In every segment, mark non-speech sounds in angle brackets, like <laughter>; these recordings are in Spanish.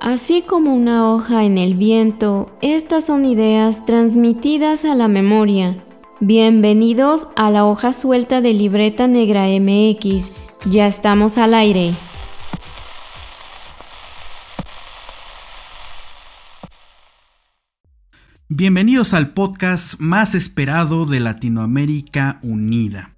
Así como una hoja en el viento, estas son ideas transmitidas a la memoria. Bienvenidos a la hoja suelta de Libreta Negra MX. Ya estamos al aire. Bienvenidos al podcast más esperado de Latinoamérica Unida.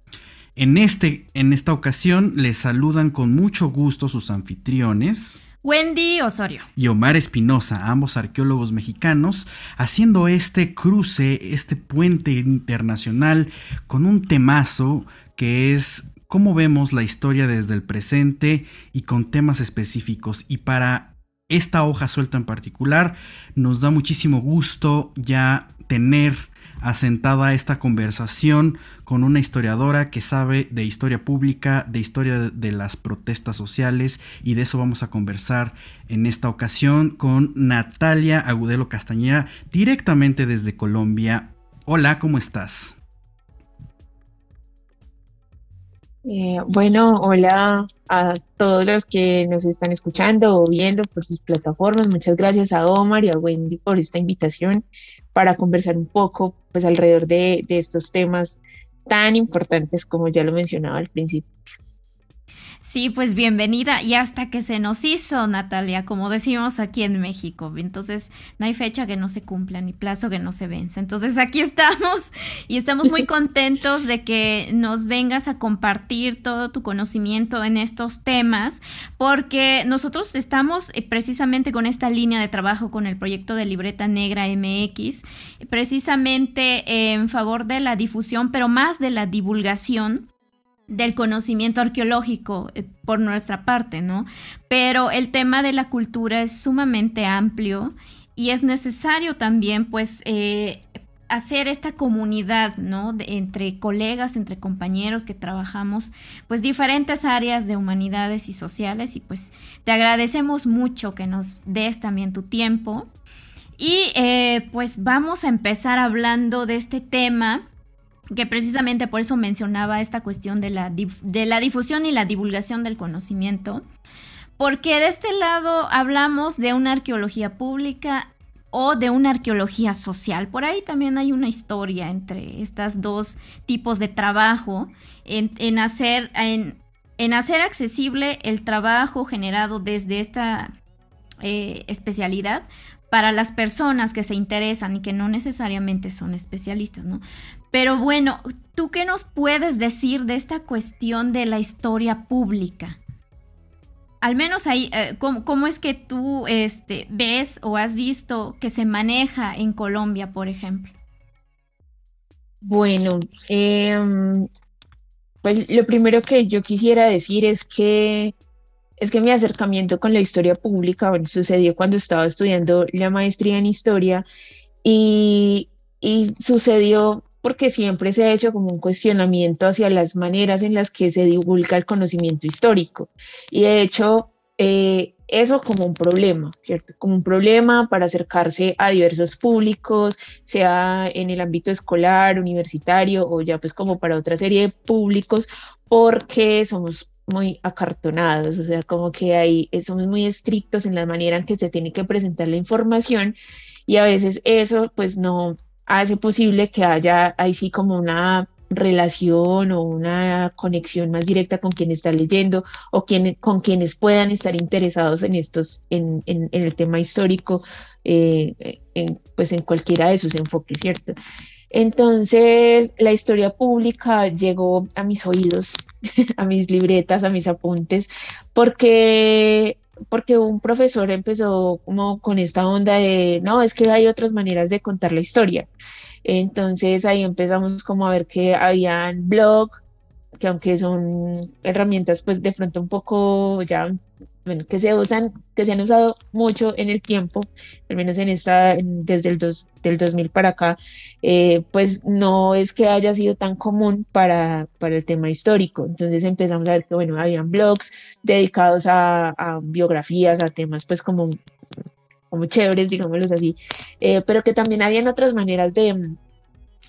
En, este, en esta ocasión les saludan con mucho gusto sus anfitriones. Wendy Osorio. Y Omar Espinosa, ambos arqueólogos mexicanos, haciendo este cruce, este puente internacional con un temazo que es cómo vemos la historia desde el presente y con temas específicos. Y para esta hoja suelta en particular, nos da muchísimo gusto ya tener asentada esta conversación con una historiadora que sabe de historia pública, de historia de las protestas sociales y de eso vamos a conversar en esta ocasión con Natalia Agudelo Castañeda directamente desde Colombia. Hola, ¿cómo estás? Eh, bueno, hola a todos los que nos están escuchando o viendo por sus plataformas. Muchas gracias a Omar y a Wendy por esta invitación para conversar un poco pues alrededor de, de estos temas tan importantes como ya lo mencionaba al principio. Sí, pues bienvenida. Y hasta que se nos hizo, Natalia, como decimos aquí en México. Entonces, no hay fecha que no se cumpla, ni plazo que no se vence. Entonces, aquí estamos <laughs> y estamos muy contentos de que nos vengas a compartir todo tu conocimiento en estos temas, porque nosotros estamos eh, precisamente con esta línea de trabajo con el proyecto de Libreta Negra MX, precisamente en favor de la difusión, pero más de la divulgación del conocimiento arqueológico eh, por nuestra parte, ¿no? Pero el tema de la cultura es sumamente amplio y es necesario también, pues, eh, hacer esta comunidad, ¿no? entre colegas, entre compañeros que trabajamos, pues, diferentes áreas de humanidades y sociales y pues te agradecemos mucho que nos des también tu tiempo. Y eh, pues vamos a empezar hablando de este tema que precisamente por eso mencionaba esta cuestión de la, de la difusión y la divulgación del conocimiento, porque de este lado hablamos de una arqueología pública o de una arqueología social. Por ahí también hay una historia entre estos dos tipos de trabajo, en, hacer, en, en, hacer accesible el trabajo generado desde esta eh, especialidad para las personas que se interesan y que no necesariamente son especialistas, ¿no? Pero bueno, ¿tú qué nos puedes decir de esta cuestión de la historia pública? Al menos ahí, eh, ¿cómo, es que tú este, ves o has visto que se maneja en Colombia, por ejemplo? Bueno, em, pues lo primero que yo quisiera decir es que es que mi acercamiento con la historia pública sucedió cuando estaba estudiando la maestría en historia y sucedió porque siempre se ha hecho como un cuestionamiento hacia las maneras en las que se divulga el conocimiento histórico. Y de hecho, eh, eso como un problema, ¿cierto? Como un problema para acercarse a diversos públicos, sea en el ámbito escolar, universitario o ya pues como para otra serie de públicos, porque somos muy acartonados, o sea, como que ahí somos muy estrictos en la manera en que se tiene que presentar la información y a veces eso pues no hace posible que haya ahí sí como una relación o una conexión más directa con quien está leyendo o quien, con quienes puedan estar interesados en estos, en, en, el tema histórico, eh, pues en cualquiera de sus enfoques, ¿cierto? Entonces, la historia pública llegó a mis oídos, <laughs> a mis libretas, a mis apuntes, porque porque un profesor empezó como con esta onda de, no, es que hay otras maneras de contar la historia. Entonces ahí empezamos como a ver que habían blog, que aunque son herramientas pues de pronto un poco ya bueno, que se usan, que se han usado mucho en el tiempo, al menos en esta, desde el dos, del 2000 para acá, eh, pues no es que haya sido tan común para, para el tema histórico. Entonces empezamos a ver que, bueno, habían blogs dedicados a, a biografías, a temas pues como, como chéveres, digámoslos así, eh, pero que también habían otras maneras de,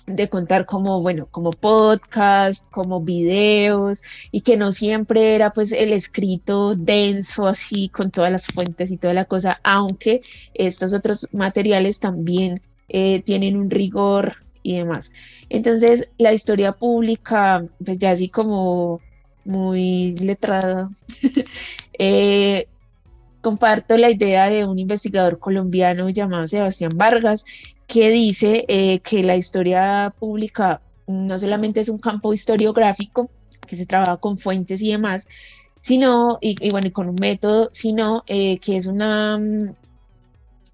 de contar como, bueno, como podcast, como videos, y que no siempre era pues el escrito denso así con todas las fuentes y toda la cosa, aunque estos otros materiales también eh, tienen un rigor y demás. Entonces, la historia pública, pues ya así como muy letrada, <laughs> eh, comparto la idea de un investigador colombiano llamado Sebastián Vargas, que dice eh, que la historia pública no solamente es un campo historiográfico, que se trabaja con fuentes y demás, sino, y, bueno, y con un método, sino eh, que es una, mm,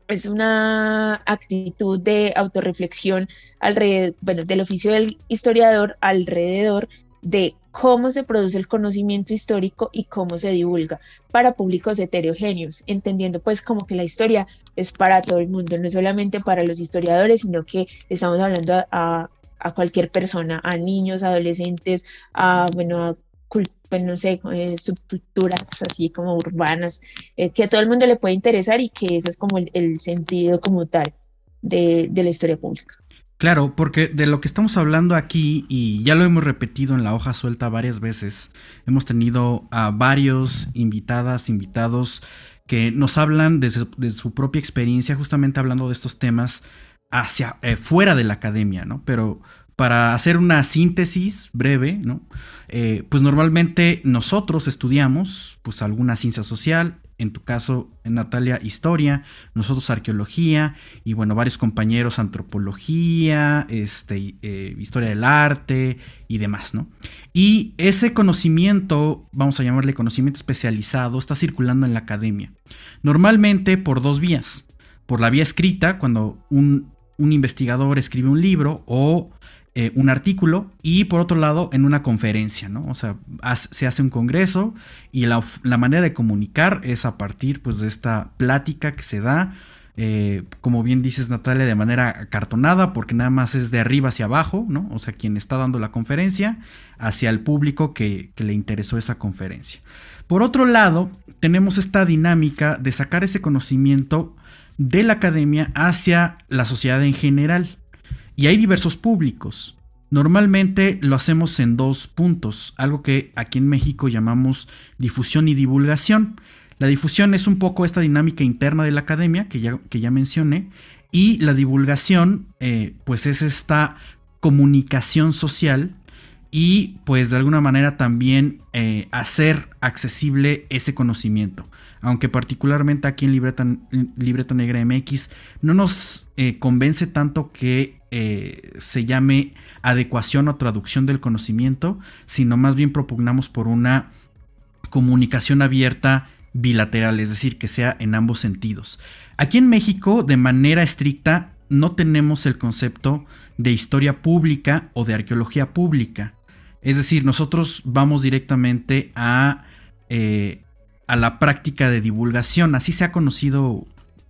es una actitud de autorreflexión alrededor, del oficio del historiador alrededor de cómo se produce el conocimiento histórico y cómo se divulga para públicos heterogéneos, entendiendo pues como que la historia es para todo el mundo, no solamente para los historiadores, sino que estamos hablando a, cualquier persona, a niños, adolescentes, a, bueno, a pues, eh, subculturas así como urbanas, eh, que a todo el mundo le puede interesar y que ese es como el, sentido como tal de la historia pública. Claro, porque de lo que estamos hablando aquí, y ya lo hemos repetido en la hoja suelta varias veces, hemos tenido a varios invitadas, invitados que nos hablan de su, propia experiencia, justamente hablando de estos temas hacia eh, fuera de la academia, ¿no? Pero para hacer una síntesis breve, ¿no? Eh, pues normalmente nosotros estudiamos pues alguna ciencia social, en tu caso, Natalia, historia, nosotros arqueología y bueno, varios compañeros antropología, este, eh, historia del arte y demás, ¿no? Y ese conocimiento, vamos a llamarle conocimiento especializado, está circulando en la academia. Normalmente por dos vías. Por la vía escrita, cuando un, un investigador escribe un libro o eh, un artículo y por otro lado en una conferencia, ¿no? O sea, se hace un congreso y la, manera de comunicar es a partir pues de esta plática que se da, eh, como bien dices Natalia, de manera acartonada porque nada más es de arriba hacia abajo, ¿no? O sea, quien está dando la conferencia hacia el público que, que le interesó esa conferencia. Por otro lado, tenemos esta dinámica de sacar ese conocimiento de la academia hacia la sociedad en general. Y hay diversos públicos. Normalmente lo hacemos en dos puntos, algo que aquí en México llamamos difusión y divulgación. La difusión es un poco esta dinámica interna de la academia que ya, que ya mencioné y la divulgación eh, pues es esta comunicación social y pues de alguna manera también eh, hacer accesible ese conocimiento. Aunque particularmente aquí en Libreta, Libreta Negra MX no nos eh, convence tanto que eh, se llame adecuación o traducción del conocimiento, sino más bien propugnamos por una comunicación abierta bilateral, es decir, que sea en ambos sentidos. Aquí en México, de manera estricta, no tenemos el concepto de historia pública o de arqueología pública. Es decir, nosotros vamos directamente a, eh, a la práctica de divulgación, así se ha conocido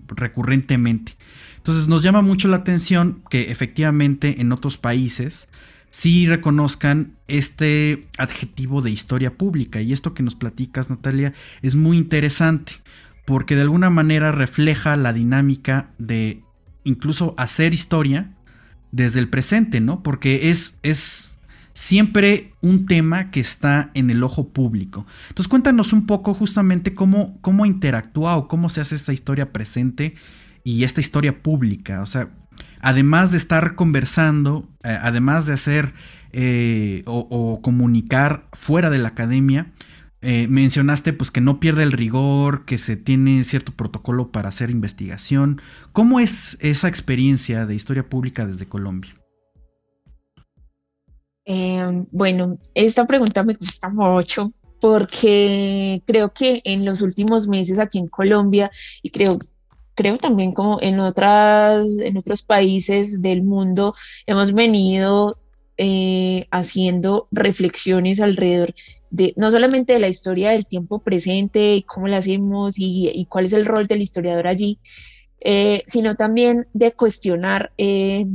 recurrentemente. Entonces nos llama mucho la atención que efectivamente en otros países sí reconozcan este adjetivo de historia pública. Y esto que nos platicas, Natalia, es muy interesante porque de alguna manera refleja la dinámica de incluso hacer historia desde el presente, ¿no? Porque es, es siempre un tema que está en el ojo público. Entonces cuéntanos un poco justamente cómo, cómo interactúa o cómo se hace esta historia presente y esta historia pública. O sea, además de estar conversando, eh, además de hacer eh, o, comunicar fuera de la academia, eh, mencionaste pues que no pierde el rigor, que se tiene cierto protocolo para hacer investigación. ¿Cómo es esa experiencia de historia pública desde Colombia? bueno, esta pregunta me gusta mucho porque creo que en los últimos meses aquí en Colombia, y creo creo también como en, otras, en otros países del mundo hemos venido eh, haciendo reflexiones alrededor de no solamente de la historia del tiempo presente y cómo la hacemos y, cuál es el rol del historiador allí, eh, sino también de cuestionar eh,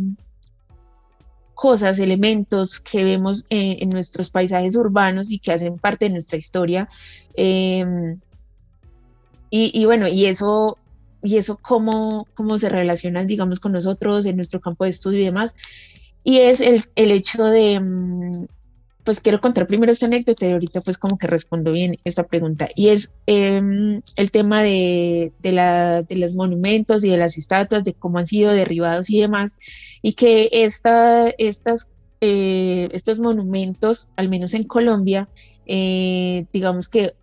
cosas, elementos que vemos en nuestros paisajes urbanos y que hacen parte de nuestra historia. y, y, bueno, y eso y eso cómo, cómo se relaciona, digamos, con nosotros en nuestro campo de estudio y demás. y es el, el hecho de, mm, pues quiero contar primero esta anécdota y ahorita pues como que respondo bien esta pregunta. Y es em, el tema de, de, la, de, los monumentos y de las estatuas, de cómo han sido derribados y demás, y que esta, estas, eh, estos monumentos, al menos en Colombia, eh, digamos que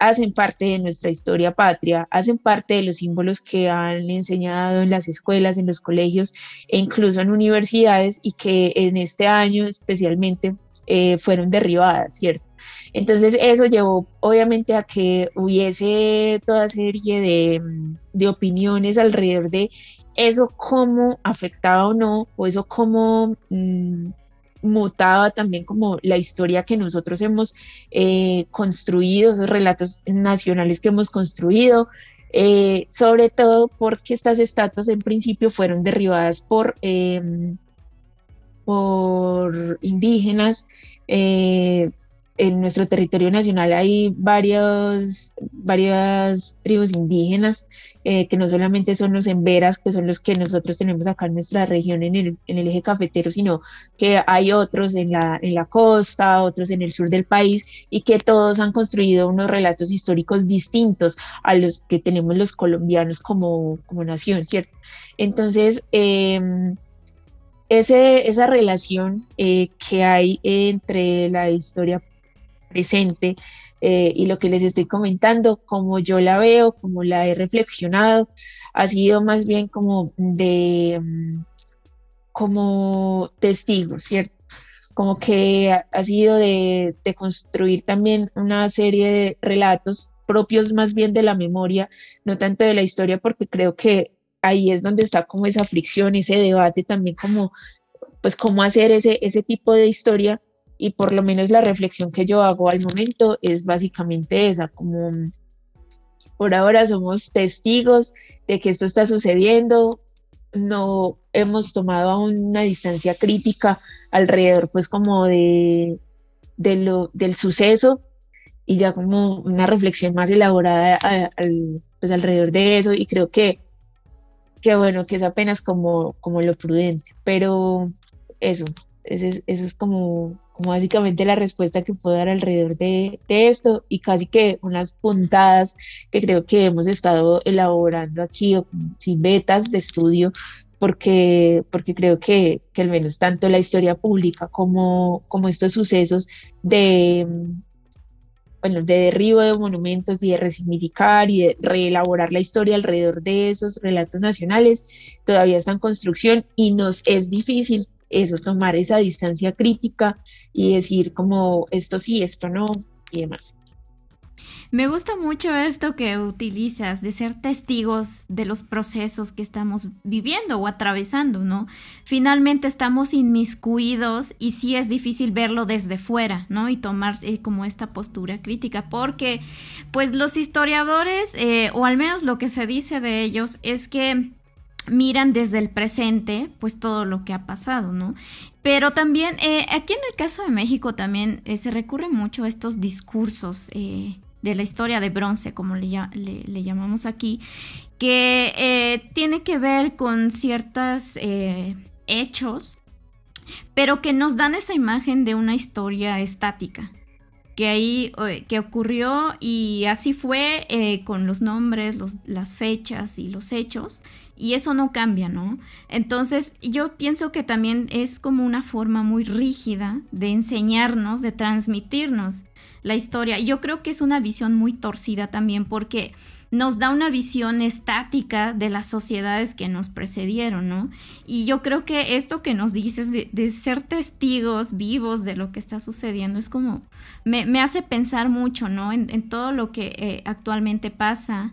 hacen parte de nuestra historia patria, hacen parte de los símbolos que han enseñado en las escuelas, en los colegios e incluso en universidades y que en este año especialmente eh, fueron derribadas, ¿cierto? Entonces eso llevó obviamente a que hubiese toda serie de, de opiniones alrededor de eso cómo afectaba o no, o eso cómo mm, mutaba también como la historia que nosotros hemos eh, construido, esos relatos nacionales que hemos construido, eh, sobre todo porque estas estatuas en principio fueron derribadas por em, por indígenas. En nuestro territorio nacional hay varios, varias tribus indígenas, eh, que no solamente son los emberas, que son los que nosotros tenemos acá en nuestra región, en el, en el eje cafetero, sino que hay otros en la, en la costa, otros en el sur del país, y que todos han construido unos relatos históricos distintos a los que tenemos los colombianos como, como nación, ¿cierto? Entonces, eh, ese, esa relación eh, que hay entre la historia presente eh, y lo que les estoy comentando, como yo la veo, como la he reflexionado, ha sido más bien como de mm, como testigo, ¿cierto? Como que ha, sido de, de construir también una serie de relatos propios más bien de la memoria, no tanto de la historia, porque creo que ahí es donde está como esa fricción, ese debate también como, pues cómo hacer ese, ese tipo de historia y por lo menos la reflexión que yo hago al momento es básicamente esa, como por ahora somos testigos de que esto está sucediendo, no hemos tomado aún una distancia crítica alrededor pues como de, de lo, del suceso y ya como una reflexión más elaborada pues alrededor de eso y creo que que bueno, que es apenas como, como lo prudente, pero eso, eso es, eso es como, como básicamente la respuesta que puedo dar alrededor de, de, esto y casi que unas puntadas que creo que hemos estado elaborando aquí, o sin betas de estudio, porque, porque creo que, que al menos tanto la historia pública como, como estos sucesos de, bueno, de derribo de monumentos y de resignificar y de reelaborar la historia alrededor de esos relatos nacionales, todavía está en construcción y nos es difícil eso, tomar esa distancia crítica y decir como esto sí, esto no y demás. Me gusta mucho esto que utilizas de ser testigos de los procesos que estamos viviendo o atravesando, ¿no? Finalmente estamos inmiscuidos y sí es difícil verlo desde fuera, ¿no? Y tomar eh, como esta postura crítica, porque pues los historiadores, eh, o al menos lo que se dice de ellos, es que miran desde el presente pues todo lo que ha pasado, ¿no? Pero también eh, aquí en el caso de México también se recurre mucho a estos discursos de la historia de bronce, como le, le, llamamos aquí, que eh, tiene que ver con ciertos eh, hechos, pero que nos dan esa imagen de una historia estática, que ahí eh, que ocurrió y así fue con los nombres, las fechas y los hechos, y eso no cambia, ¿no? Entonces yo pienso que también es como una forma muy rígida de enseñarnos, de transmitirnos la historia. Yo creo que es una visión muy torcida también porque nos da una visión estática de las sociedades que nos precedieron, ¿no? Y yo creo que esto que nos dices de, ser testigos vivos de lo que está sucediendo es como, me, hace pensar mucho, ¿no? En, todo lo que eh, actualmente pasa.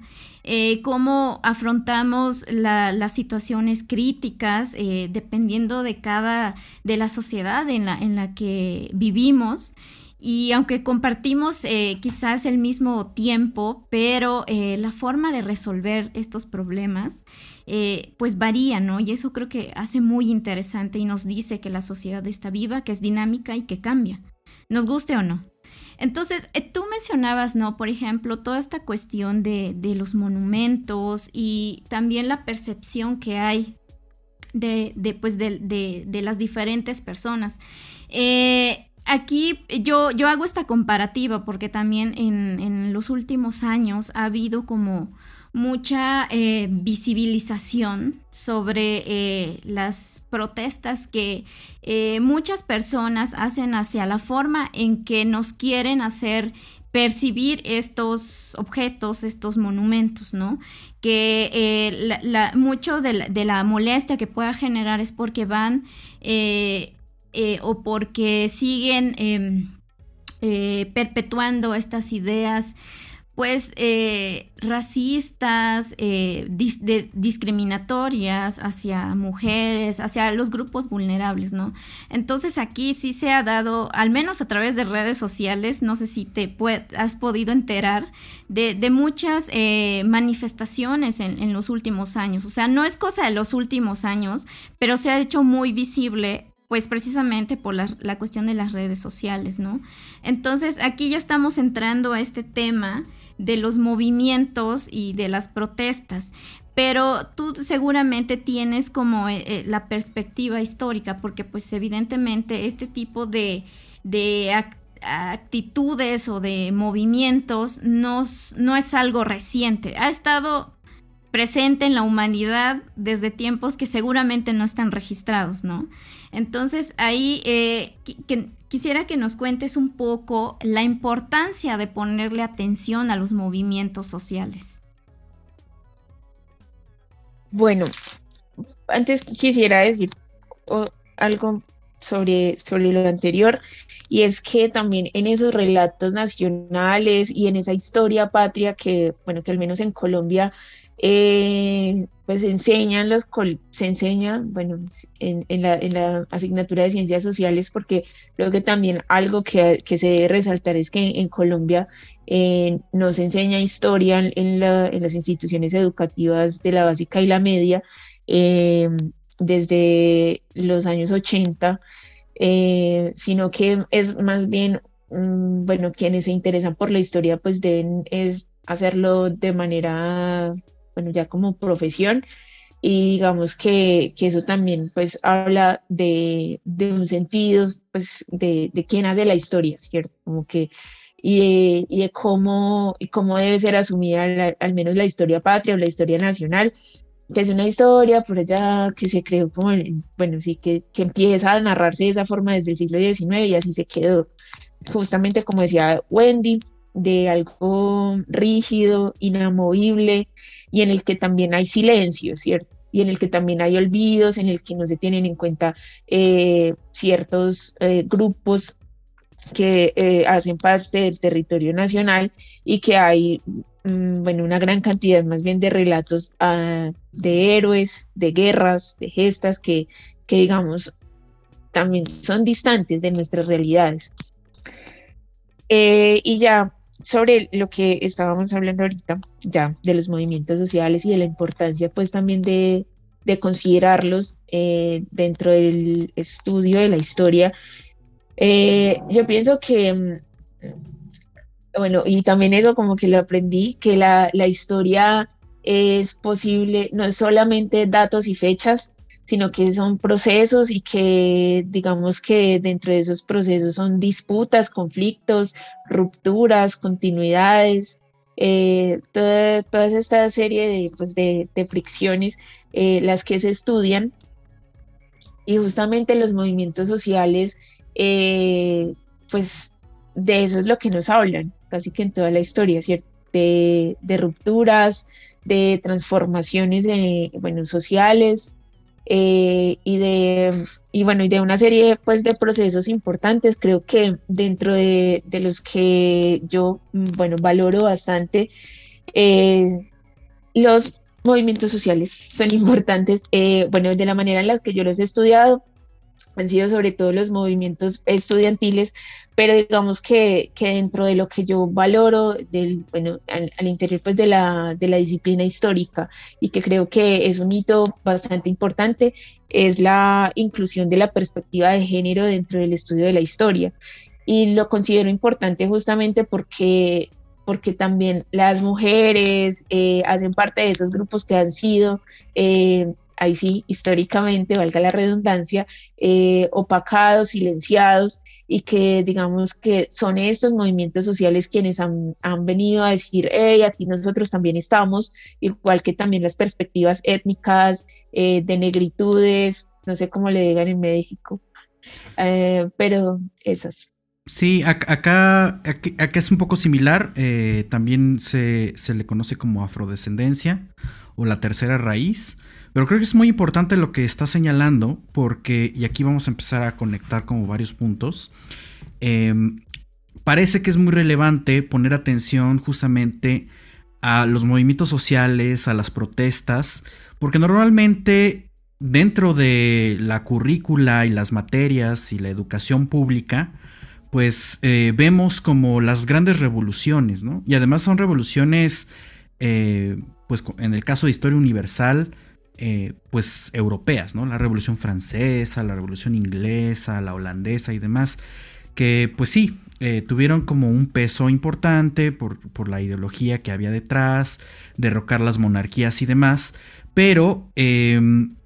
Eh, cómo afrontamos las situaciones críticas eh, dependiendo de cada, de la sociedad en la, en la que vivimos y aunque compartimos eh, quizás el mismo tiempo, pero eh, la forma de resolver estos problemas eh, pues varía, ¿no? Y eso creo que hace muy interesante y nos dice que la sociedad está viva, que es dinámica y que cambia, nos guste o no. Entonces, tú mencionabas, ¿no? Por ejemplo, toda esta cuestión de, de los monumentos y también la percepción que hay de, pues de, las diferentes personas. Aquí yo, yo hago esta comparativa porque también en, los últimos años ha habido como mucha eh, visibilización sobre eh, las protestas que muchas personas hacen hacia la forma en que nos quieren hacer percibir estos objetos, estos monumentos, ¿no? Que eh, mucho de la, molestia que pueda generar es porque van eh, eh, o porque siguen em, perpetuando estas ideas pues eh, racistas, eh, discriminatorias hacia mujeres, hacia los grupos vulnerables, ¿no? Entonces aquí sí se ha dado, al menos a través de redes sociales, no sé si te has podido enterar de, muchas eh, manifestaciones en, los últimos años. O sea, no es cosa de los últimos años, pero se ha hecho muy visible pues precisamente por la, la cuestión de las redes sociales, ¿no? Entonces aquí ya estamos entrando a este tema de los movimientos y de las protestas. Pero tú seguramente tienes como eh, eh, la perspectiva histórica, porque pues evidentemente este tipo de, actitudes o de movimientos no, no es algo reciente. Ha estado presente en la humanidad desde tiempos que seguramente no están registrados, ¿no? Entonces ahí eh, quisiera que nos cuentes un poco la importancia de ponerle atención a los movimientos sociales. Bueno, antes quisiera decir algo sobre, sobre lo anterior, y es que también en esos relatos nacionales y en esa historia patria que, bueno, que al menos en Colombia eh, pues se enseñan los, se enseña, bueno, en, la, en, la, asignatura de ciencias sociales, porque creo que también algo que, que se debe resaltar es que en Colombia eh, nos enseña historia en, la, en, las instituciones educativas de la básica y la media eh, desde los años 80, eh, sino que es más bien, mm, bueno, quienes se interesan por la historia pues deben es hacerlo de manera bueno, ya como profesión. Y digamos que, que eso también pues habla de, de un sentido pues de, de, quién hace la historia, ¿cierto? Como que y de, y de cómo, y cómo debe ser asumida al menos la historia patria o la historia nacional, que es una historia por allá que se creó como, bueno, sí, que, que empieza a narrarse de esa forma desde el siglo XIX y así se quedó. Justamente como decía Wendy, de algo rígido, inamovible, y en el que también hay silencio, ¿cierto? Y en el que también hay olvidos, en el que no se tienen en cuenta eh, ciertos eh, grupos que eh, hacen parte del territorio nacional y que hay, mm, bueno, una gran cantidad más bien de relatos ah, de héroes, de guerras, de gestas que, que digamos también son distantes de nuestras realidades. y ya sobre lo que estábamos hablando ahorita, ya de los movimientos sociales y de la importancia pues también de, considerarlos eh, dentro del estudio de la historia. Eh, yo pienso que, mm, bueno, y también eso como que lo aprendí, que la, la historia es posible, no es solamente datos y fechas, sino que son procesos y que digamos que dentro de esos procesos son disputas, conflictos, rupturas, continuidades, eh, toda, toda, esta serie de, pues de, fricciones eh, las que se estudian y justamente los movimientos sociales eh, pues de eso es lo que nos hablan casi que en toda la historia, ¿cierto? De, de rupturas, de transformaciones bueno, sociales, eh, y de y bueno y de una serie pues de procesos importantes. Creo que dentro de, de los que yo mm, bueno valoro bastante eh, los movimientos sociales son <laughs> importantes eh, bueno de la manera en la que yo los he estudiado han sido sobre todo los movimientos estudiantiles pero digamos que, que, dentro de lo que yo valoro del, bueno, al, interior pues de la, de la, disciplina histórica y que creo que es un hito bastante importante, es la inclusión de la perspectiva de género dentro del estudio de la historia. Y lo considero importante justamente porque, porque también las mujeres eh, hacen parte de esos grupos que han sido... Eh, ahí sí, históricamente, valga la redundancia, eh, opacados, silenciados, y que digamos que son estos movimientos sociales quienes han, venido a decir, hey, aquí nosotros también estamos, igual que también las perspectivas étnicas, eh, de negritudes, no sé cómo le digan en México, eh, pero esas. Sí, acá, acá, es un poco similar, también se, se le conoce como afrodescendencia o la tercera raíz. Pero creo que es muy importante lo que está señalando, porque, y aquí vamos a empezar a conectar como varios puntos, em, parece que es muy relevante poner atención justamente a los movimientos sociales, a las protestas, porque normalmente dentro de la currícula y las materias y la educación pública, pues eh, vemos como las grandes revoluciones, ¿no? Y además son revoluciones, eh, pues en el caso de historia universal, eh, pues europeas, ¿no? La Revolución Francesa, la Revolución Inglesa, la holandesa y demás, que pues sí, eh, tuvieron como un peso importante por, la ideología que había detrás, derrocar las monarquías y demás, pero em,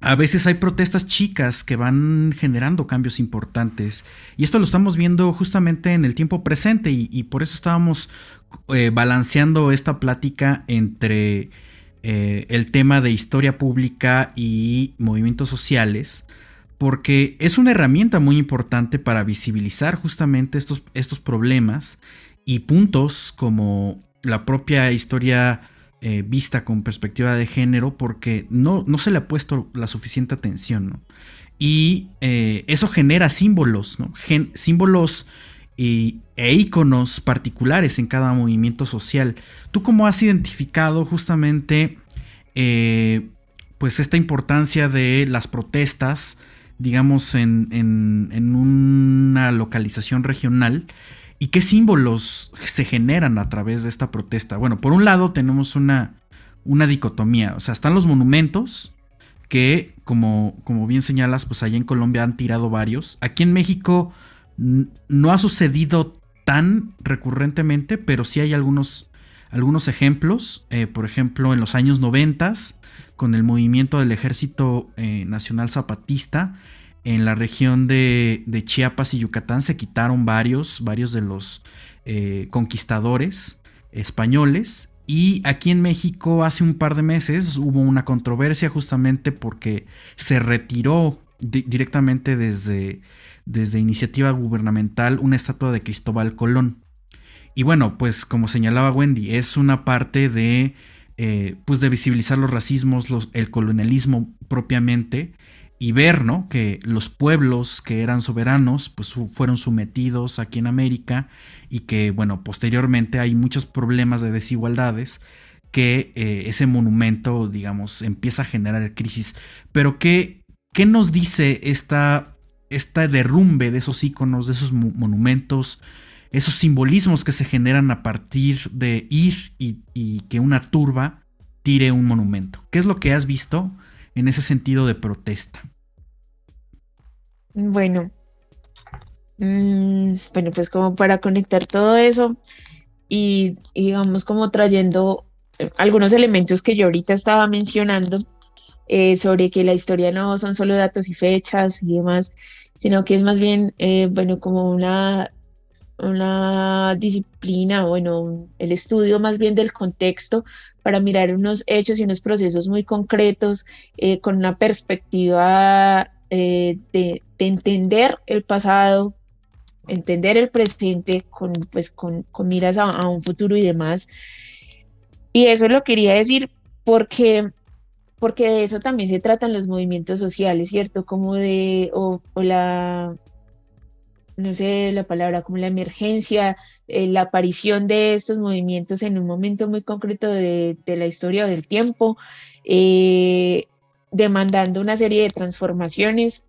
a veces hay protestas chicas que van generando cambios importantes. Y esto lo estamos viendo justamente en el tiempo presente y, por eso estábamos eh, balanceando esta plática entre eh, el tema de historia pública y movimientos sociales, porque es una herramienta muy importante para visibilizar justamente estos, estos problemas y puntos como la propia historia eh, vista con perspectiva de género, porque no, no, se le ha puesto la suficiente atención. Y eh, eso genera símbolos, símbolos e iconos particulares en cada movimiento social. ¿Tú cómo has identificado justamente eh, pues esta importancia de las protestas, digamos, en, en, una localización regional? ¿Y qué símbolos se generan a través de esta protesta? Bueno, por un lado tenemos una, una dicotomía, o sea, están los monumentos, que como, como bien señalas, pues allá en Colombia han tirado varios. Aquí en México no ha sucedido tan recurrentemente, pero sí hay algunos, algunos ejemplos. Eh, por ejemplo, en los años 90, con el movimiento del Ejército eh, Nacional Zapatista, en la región de, Chiapas y Yucatán se quitaron varios, varios de los eh, conquistadores españoles. Y aquí en México hace un par de meses hubo una controversia justamente porque se retiró directamente desde desde iniciativa gubernamental una estatua de Cristóbal Colón. Y bueno, pues como señalaba Wendy, es una parte de, eh, pues de visibilizar los racismos, el colonialismo propiamente y ver, ¿no? Que los pueblos que eran soberanos, pues fueron sometidos aquí en América y que, bueno, posteriormente hay muchos problemas de desigualdades que eh, ese monumento, digamos, empieza a generar crisis. Pero ¿qué, qué nos dice esta este derrumbe de esos iconos, de esos monumentos, esos simbolismos que se generan a partir de ir y, que una turba tire un monumento. ¿Qué es lo que has visto en ese sentido de protesta? Bueno, mm, bueno, pues como para conectar todo eso y, digamos como trayendo eh, algunos elementos que yo ahorita estaba mencionando eh, sobre que la historia no son solo datos y fechas y demás, sino que es más bien, eh, bueno, como una, una disciplina, bueno, el estudio más bien del contexto para mirar unos hechos y unos procesos muy concretos eh, con una perspectiva eh, de, entender el pasado, entender el presente con, pues, con, miras a, a un futuro y demás. Y eso lo quería decir porque porque de eso también se tratan los movimientos sociales, ¿cierto? Como de, o, la, no sé la palabra, como la emergencia, eh, la aparición de estos movimientos en un momento muy concreto de, la historia o del tiempo, eh, demandando una serie de transformaciones,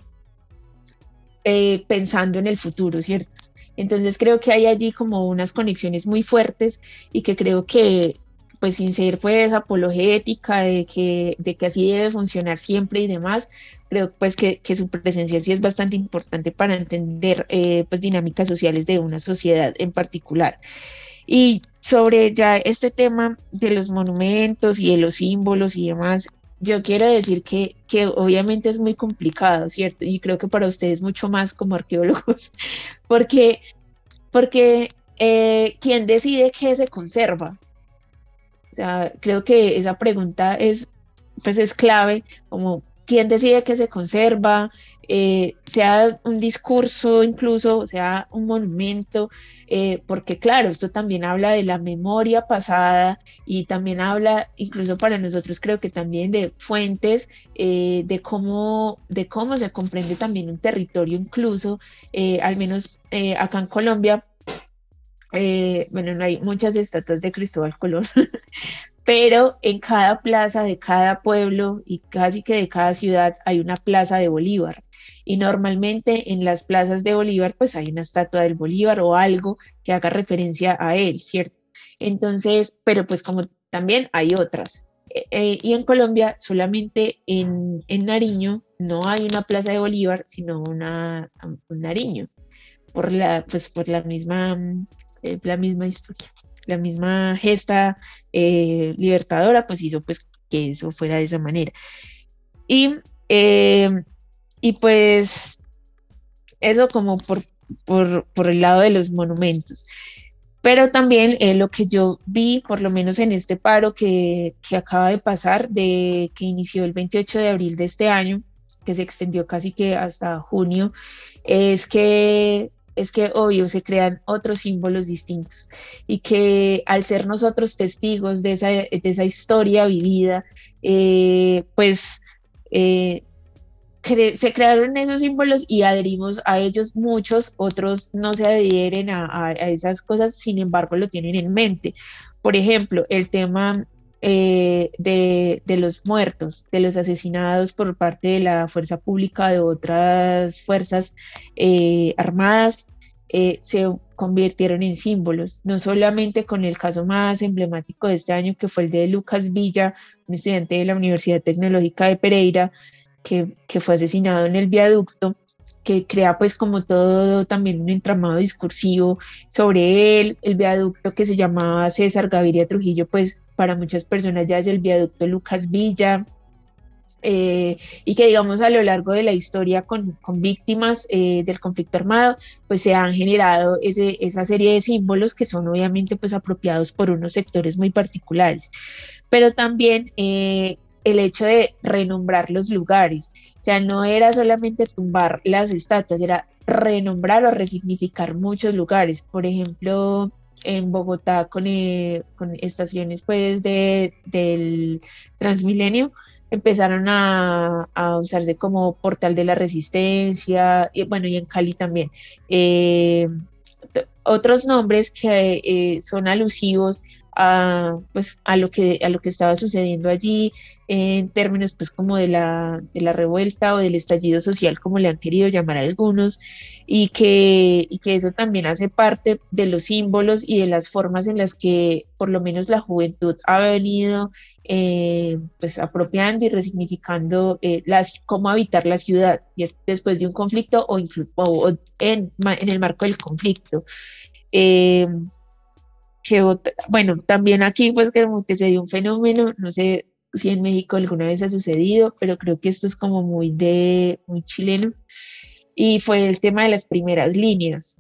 eh, pensando en el futuro, ¿cierto? Entonces creo que hay allí como unas conexiones muy fuertes y que creo que pues sin ser pues apologética de que, de que así debe funcionar siempre y demás, creo pues que, su presencia sí es bastante importante para entender eh, pues dinámicas sociales de una sociedad en particular. Y sobre ya este tema de los monumentos y de los símbolos y demás, yo quiero decir que, que obviamente es muy complicado, ¿cierto? Y creo que para ustedes mucho más como arqueólogos, <laughs> porque, porque eh, ¿quién decide qué se conserva? O sea, creo que esa pregunta es, pues es clave, como quién decide qué se conserva, eh, sea un discurso incluso, sea un monumento, eh, porque claro, esto también habla de la memoria pasada y también habla, incluso para nosotros creo que también de fuentes, eh, de, cómo, de cómo se comprende también un territorio incluso, al menos acá en Colombia. Bueno, no hay muchas estatuas de Cristóbal Colón, <laughs> pero en cada plaza de cada pueblo y casi que de cada ciudad hay una plaza de Bolívar. Y normalmente en las plazas de Bolívar pues hay una estatua del Bolívar o algo que haga referencia a él, ¿cierto? Entonces, pero pues como también hay otras. Eh, eh, y en Colombia solamente en, en, Nariño no hay una plaza de Bolívar, sino una, un Nariño, por la, pues por la misma, eh, la misma historia la misma gesta eh, libertadora, pues hizo pues que eso fuera de esa manera. Y, eh, y pues eso como por, por, el lado de los monumentos. Pero también eh, lo que yo vi, por lo menos en este paro que, que acaba de pasar, de que inició el 28 de abril de este año, que se extendió casi que hasta junio, es que es que obvio se crean otros símbolos distintos y que al ser nosotros testigos de esa, de esa historia vivida, eh, pues eh, se crearon esos símbolos y adherimos a ellos, muchos otros no se adhieren a, a, esas cosas, sin embargo lo tienen en mente. Por ejemplo, el tema eh, de, de, los muertos, de los asesinados por parte de la fuerza pública, de otras fuerzas eh, armadas, eh, se convirtieron en símbolos, no solamente con el caso más emblemático de este año, que fue el de Lucas Villa, un estudiante de la Universidad Tecnológica de Pereira, que, que fue asesinado en el viaducto, que crea pues como todo también un entramado discursivo sobre él, el viaducto que se llamaba César Gaviria Trujillo, pues para muchas personas ya es el viaducto Lucas Villa, eh, y que digamos a lo largo de la historia con, víctimas eh, del conflicto armado, pues se han generado ese, esa serie de símbolos que son obviamente pues apropiados por unos sectores muy particulares, pero también eh, el hecho de renombrar los lugares, o sea, no era solamente tumbar las estatuas, era renombrar o resignificar muchos lugares, por ejemplo, en Bogotá con, con estaciones pues de, del Transmilenio, empezaron a, usarse como portal de la resistencia, y bueno, y en Cali también. Eh, otros nombres que eh, son alusivos a, pues, a, lo que, a lo que estaba sucediendo allí en términos pues como de la, de la revuelta o del estallido social, como le han querido llamar algunos, y que, y que eso también hace parte de los símbolos y de las formas en las que por lo menos la juventud ha venido eh, pues apropiando y resignificando eh, las, cómo habitar la ciudad después de un conflicto o, incluso en, en, el marco del conflicto. Eh, bueno, también aquí pues que que se dio un fenómeno, no sé si en México alguna vez ha sucedido, pero creo que esto es como muy de, muy chileno, y fue el tema de las primeras líneas.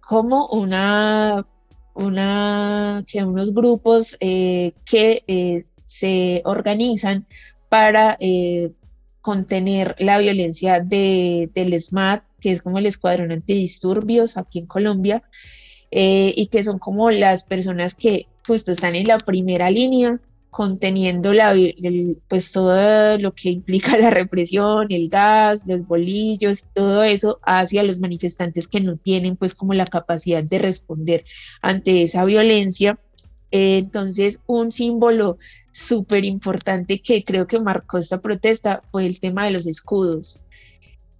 como una una, que unos grupos eh, que eh, se organizan para eh, contener la violencia de, del SMAT, que es como el Escuadrón Antidisturbios aquí en Colombia, y que son como las personas que justo están en la primera línea conteniendo la, pues todo lo que implica <laughs> la represión, el gas, los bolillos, todo eso hacia los manifestantes que no tienen pues como la capacidad de responder ante esa violencia. entonces, un símbolo súper importante que creo que marcó esta protesta fue el tema de los escudos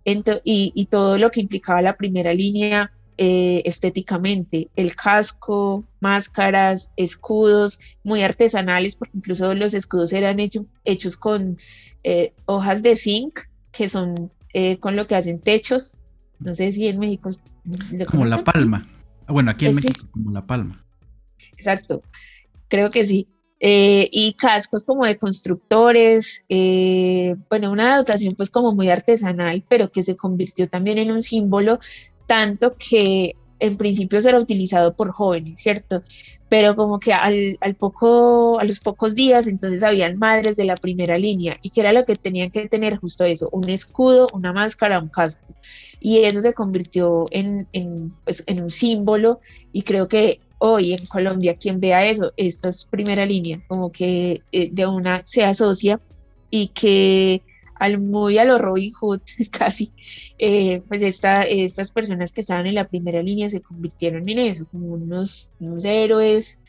y, y todo lo que implicaba la primera línea eh, estéticamente, el casco, máscaras, escudos muy artesanales, porque incluso los escudos eran hechos con eh, hojas de zinc, que son eh, con lo que hacen techos. No sé si en México. Como la palma. Ah, bueno, aquí en México, como la palma. Exacto, creo que sí. y cascos como de constructores, bueno, una dotación pues como muy artesanal, pero que se convirtió también en un símbolo, tanto que en principio era utilizado por jóvenes, ¿cierto? Pero como que al, poco, a los pocos días, entonces habían madres de la primera línea y que era lo que tenían que tener justo eso, un escudo, una máscara, un casco. Y eso se convirtió en, en, pues, un símbolo y creo que hoy en Colombia quien vea eso, esta es primera línea, como que eh, de una se asocia y que al muy a lo Robin Hood <laughs> casi, eh, pues esta, estas personas que estaban en la primera línea se convirtieron en eso, como unos, unos héroes,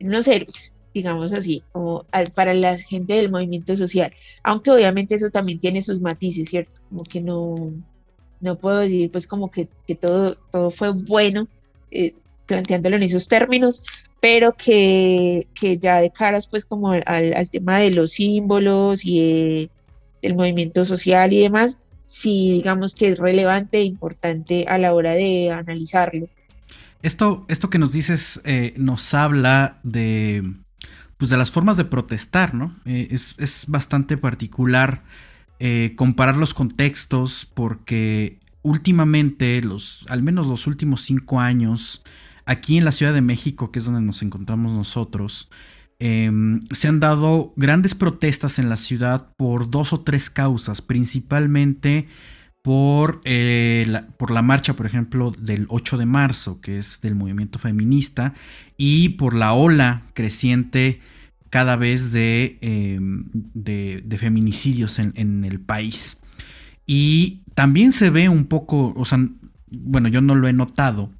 unos héroes, digamos así, como para la gente del movimiento social, aunque obviamente eso también tiene sus matices, ¿cierto? Como que no, no puedo decir pues como que, que todo, todo fue bueno, eh, planteándolo en esos términos, pero que, que ya de caras pues como al, al tema de los símbolos y del movimiento social y demás, sí digamos que es relevante e importante a la hora de analizarlo. Esto, esto que nos dices eh, nos habla de, pues de las formas de protestar, ¿no? Eh, es, es, bastante particular comparar los contextos porque últimamente, los, al menos los últimos cinco años, Aquí en la Ciudad de México, que es donde nos encontramos nosotros, em, se han dado grandes protestas en la ciudad por dos o tres causas, principalmente por, eh, la, por la marcha, por ejemplo, del 8 de marzo, que es del movimiento feminista, y por la ola creciente cada vez de, em, de, feminicidios en, en, el país. Y también se ve un poco, o sea, bueno, yo no lo he notado,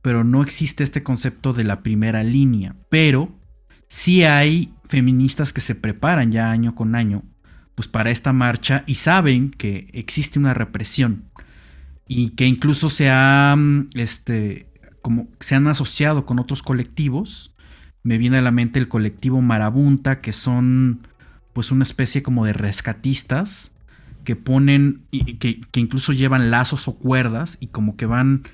pero no existe este concepto de la primera línea. Pero sí hay feministas que se preparan ya año con año pues para esta marcha y saben que existe una represión y que incluso se han, este, como se han asociado con otros colectivos. Me viene a la mente el colectivo Marabunta, que son pues una especie como de rescatistas que ponen, que, que incluso llevan lazos o cuerdas y como que van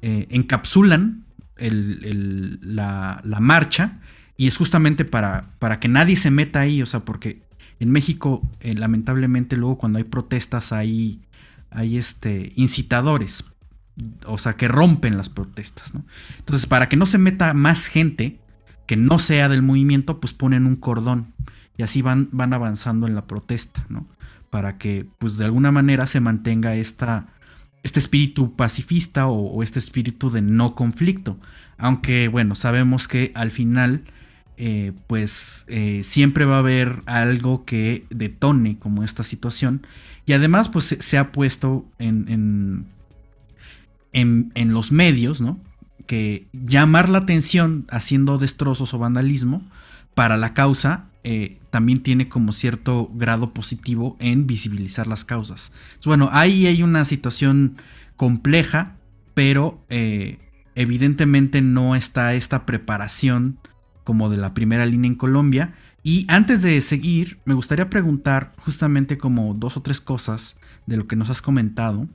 eh, encapsulan la, marcha y es justamente para, para, que nadie se meta ahí, o sea, porque en México, eh, lamentablemente, luego cuando hay protestas hay, hay este, incitadores, o sea, que rompen las protestas, ¿no? Entonces, para que no se meta más gente que no sea del movimiento, pues ponen un cordón y así van, van avanzando en la protesta, ¿no? Para que, pues, de alguna manera se mantenga esta este espíritu pacifista o, este espíritu de no conflicto. Aunque bueno, sabemos que al final eh, pues eh, siempre va a haber algo que detone como esta situación. Y además pues se, ha puesto en, en, en, los medios, ¿no? Que llamar la atención haciendo destrozos o vandalismo para la causa eh, también tiene como cierto grado positivo en visibilizar las causas. Bueno, ahí hay una situación compleja, pero evidentemente no está esta preparación como de la primera línea en Colombia. Y antes de seguir, me gustaría preguntar justamente como dos o tres cosas de lo que nos has comentado.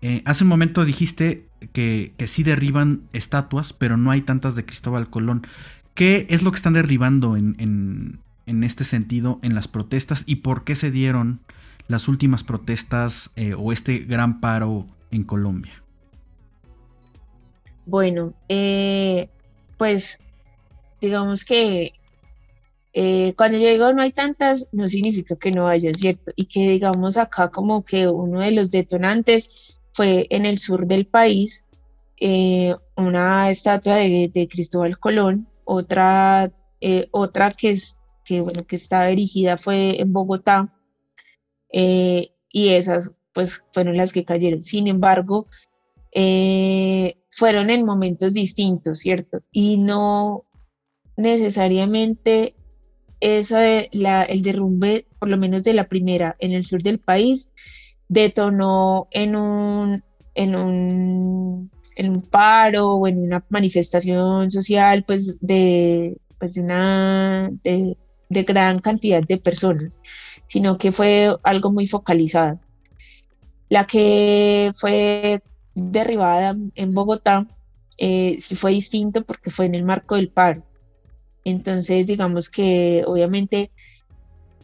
Eh, hace un momento dijiste que, que sí derriban estatuas, pero no hay tantas de Cristóbal Colón. ¿Qué es lo que están derribando en, en este sentido en las protestas y por qué se dieron las últimas protestas eh, o este gran paro en Colombia? Bueno, eh, pues digamos que eh, cuando yo digo no hay tantas, no significa que no haya, ¿cierto? Y que digamos acá como que uno de los detonantes fue en el sur del país, una estatua de, Cristóbal Colón, otra, otra que es que, bueno, que estaba erigida fue en Bogotá eh, y esas pues fueron las que cayeron. Sin embargo, eh, fueron en momentos distintos, ¿cierto? Y no necesariamente esa, la, el derrumbe, por lo menos de la primera en el sur del país, detonó en un, paro o en una manifestación social, pues de, pues de de, de gran cantidad de personas, sino que fue algo muy focalizado. La que fue derribada en Bogotá eh, sí fue distinto porque fue en el marco del paro. Entonces, digamos que obviamente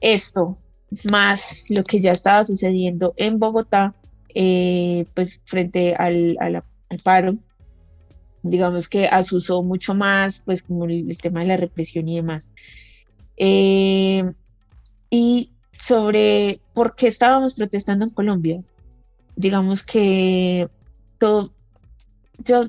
esto, más lo que ya estaba sucediendo en Bogotá, eh, pues frente al, paro, digamos que asusó mucho más, pues como el, tema de la represión y demás. Eh, y sobre por qué estábamos protestando en Colombia, digamos que todo, yo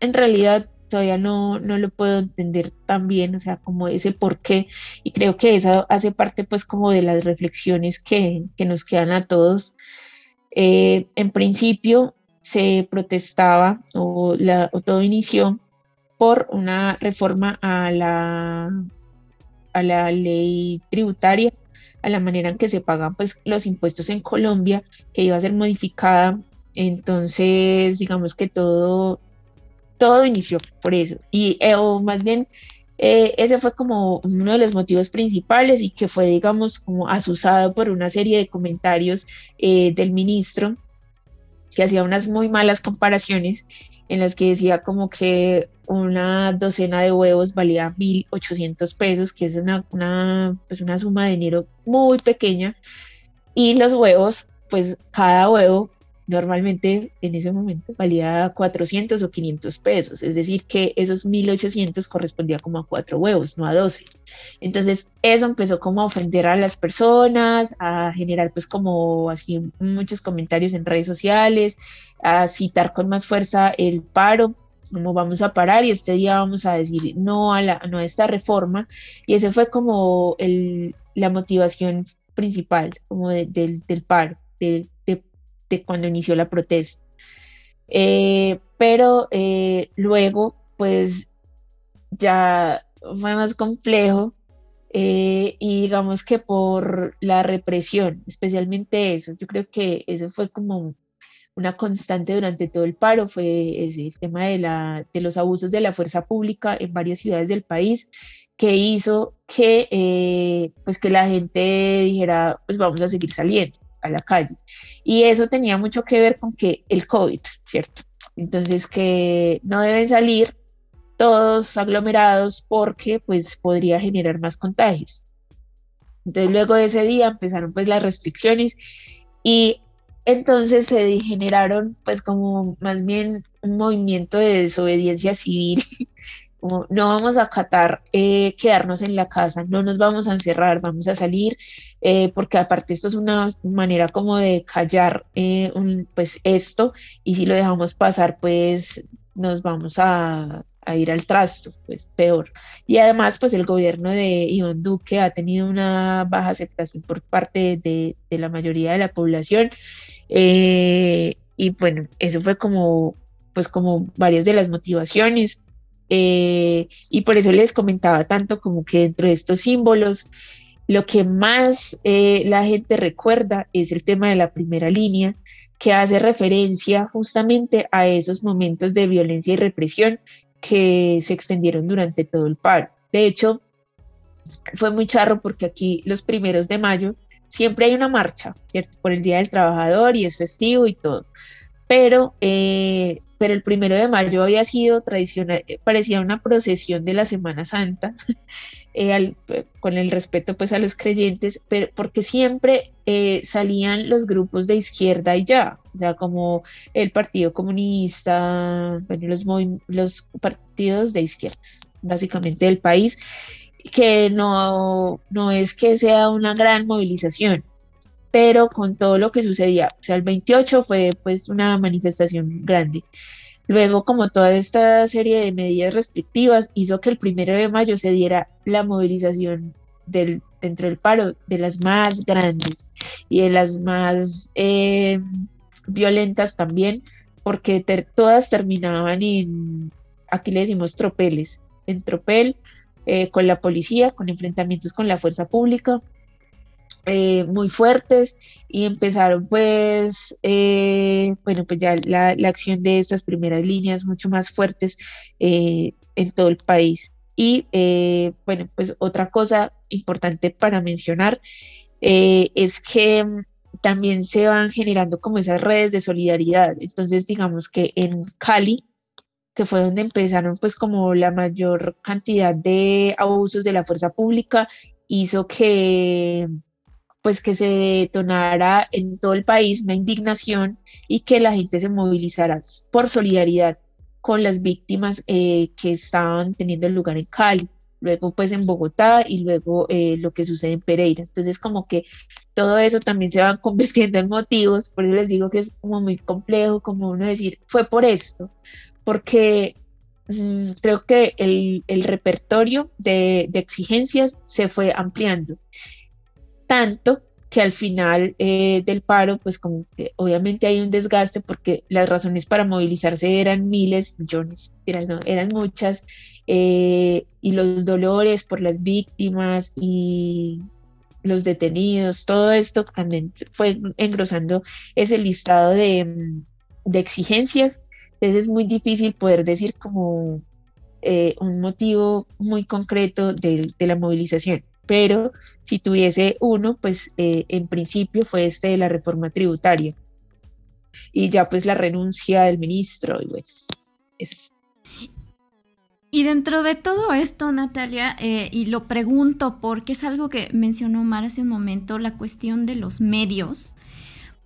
en realidad todavía no, no lo puedo entender tan bien, o sea, como ese por qué, y creo que eso hace parte pues como de las reflexiones que, que nos quedan a todos. Eh, en principio se protestaba o, la, o todo inició por una reforma a la, a la ley tributaria, a la manera en que se pagan pues, los impuestos en Colombia, que iba a ser modificada. Entonces, digamos que todo, todo inició por eso. Y, eh, o más bien, eh, ese fue como uno de los motivos principales y que fue, digamos, como asusado por una serie de comentarios eh, del ministro que hacía unas muy malas comparaciones en las que decía como que una docena de huevos valía 1.800 pesos, que es una, una, pues una suma de dinero muy pequeña, y los huevos, pues cada huevo normalmente en ese momento valía 400 o 500 pesos, es decir, que esos 1800 correspondía como a cuatro huevos, no a 12. Entonces, eso empezó como a ofender a las personas, a generar pues como así muchos comentarios en redes sociales, a citar con más fuerza el paro, como vamos a parar y este día vamos a decir no a, la, no a esta reforma. Y ese fue como el, la motivación principal como del, del paro, del cuando inició la protesta. Eh, pero eh, luego, pues ya fue más complejo eh, y digamos que por la represión, especialmente eso, yo creo que eso fue como una constante durante todo el paro, fue ese, el tema de, la, de los abusos de la fuerza pública en varias ciudades del país que hizo que, pues que la gente dijera, pues vamos a seguir saliendo a la calle. Y eso tenía mucho que ver con que el COVID, ¿cierto? Entonces que no deben salir todos aglomerados porque pues podría generar más contagios. Entonces luego de ese día empezaron pues las restricciones y entonces se generaron pues como más bien un movimiento de desobediencia civil <laughs> no vamos a acatar eh, quedarnos en la casa, no nos vamos a encerrar, vamos a salir, eh, porque aparte esto es una manera como de callar eh, pues esto, y si lo dejamos pasar, pues nos vamos a, ir al trasto, pues peor. Y además, pues el gobierno de Iván Duque ha tenido una baja aceptación por parte de, de la mayoría de la población, y bueno, eso fue como pues como varias de las motivaciones eh, y por eso les comentaba tanto como que dentro de estos símbolos, lo que más eh, la gente recuerda es el tema de la primera línea, que hace referencia justamente a esos momentos de violencia y represión que se extendieron durante todo el paro. De hecho, fue muy charro porque aquí los primeros de mayo siempre hay una marcha, ¿cierto? Por el Día del Trabajador y es festivo y todo. Pero eh, pero el primero de mayo había sido tradicional, eh, parecía una procesión de la Semana Santa, <laughs> eh, eh, con el respeto pues a los creyentes, pero porque siempre salían los grupos de izquierda y ya, o sea, como el Partido Comunista, bueno, los, los partidos de izquierdas, básicamente del país, que no, no es que sea una gran movilización, pero con todo lo que sucedía, o sea, el 28 fue pues una manifestación grande. Luego, como toda esta serie de medidas restrictivas hizo que el primero de mayo se diera la movilización dentro del paro de las más grandes y de las más eh, violentas también, porque todas terminaban en, aquí le decimos tropeles, en tropel, eh, con la policía, con enfrentamientos con la fuerza pública, eh, muy fuertes y empezaron pues, eh, bueno, pues ya la, acción de estas primeras líneas mucho más fuertes eh, en todo el país. Y bueno, pues otra cosa importante para mencionar es que también se van generando como esas redes de solidaridad. Entonces, digamos que en Cali, que fue donde empezaron pues como la mayor cantidad de abusos de la fuerza pública, hizo que pues que se detonara en todo el país una indignación y que la gente se movilizara por solidaridad con las víctimas eh, que estaban teniendo lugar en Cali, luego pues en Bogotá y luego eh, lo que sucede en Pereira. Entonces como que todo eso también se va <laughs> convirtiendo en motivos, por eso les digo que es como muy complejo, como uno decir, fue por esto, porque mm, creo que el, el repertorio de exigencias se fue ampliando tanto que al final eh, del paro, pues como que obviamente hay un desgaste porque las razones para movilizarse eran miles, millones, eran, muchas, eh, y los dolores por las víctimas y los detenidos, todo esto también fue engrosando ese listado de, exigencias. Entonces es muy difícil poder decir como eh, un motivo muy concreto de la movilización pero si tuviese uno, pues eh, en principio fue este de la reforma tributaria. Y ya pues la renuncia del ministro y bueno, Y dentro de todo esto, Natalia, eh, y lo pregunto porque es algo que mencionó Mar hace un momento, la cuestión de los medios.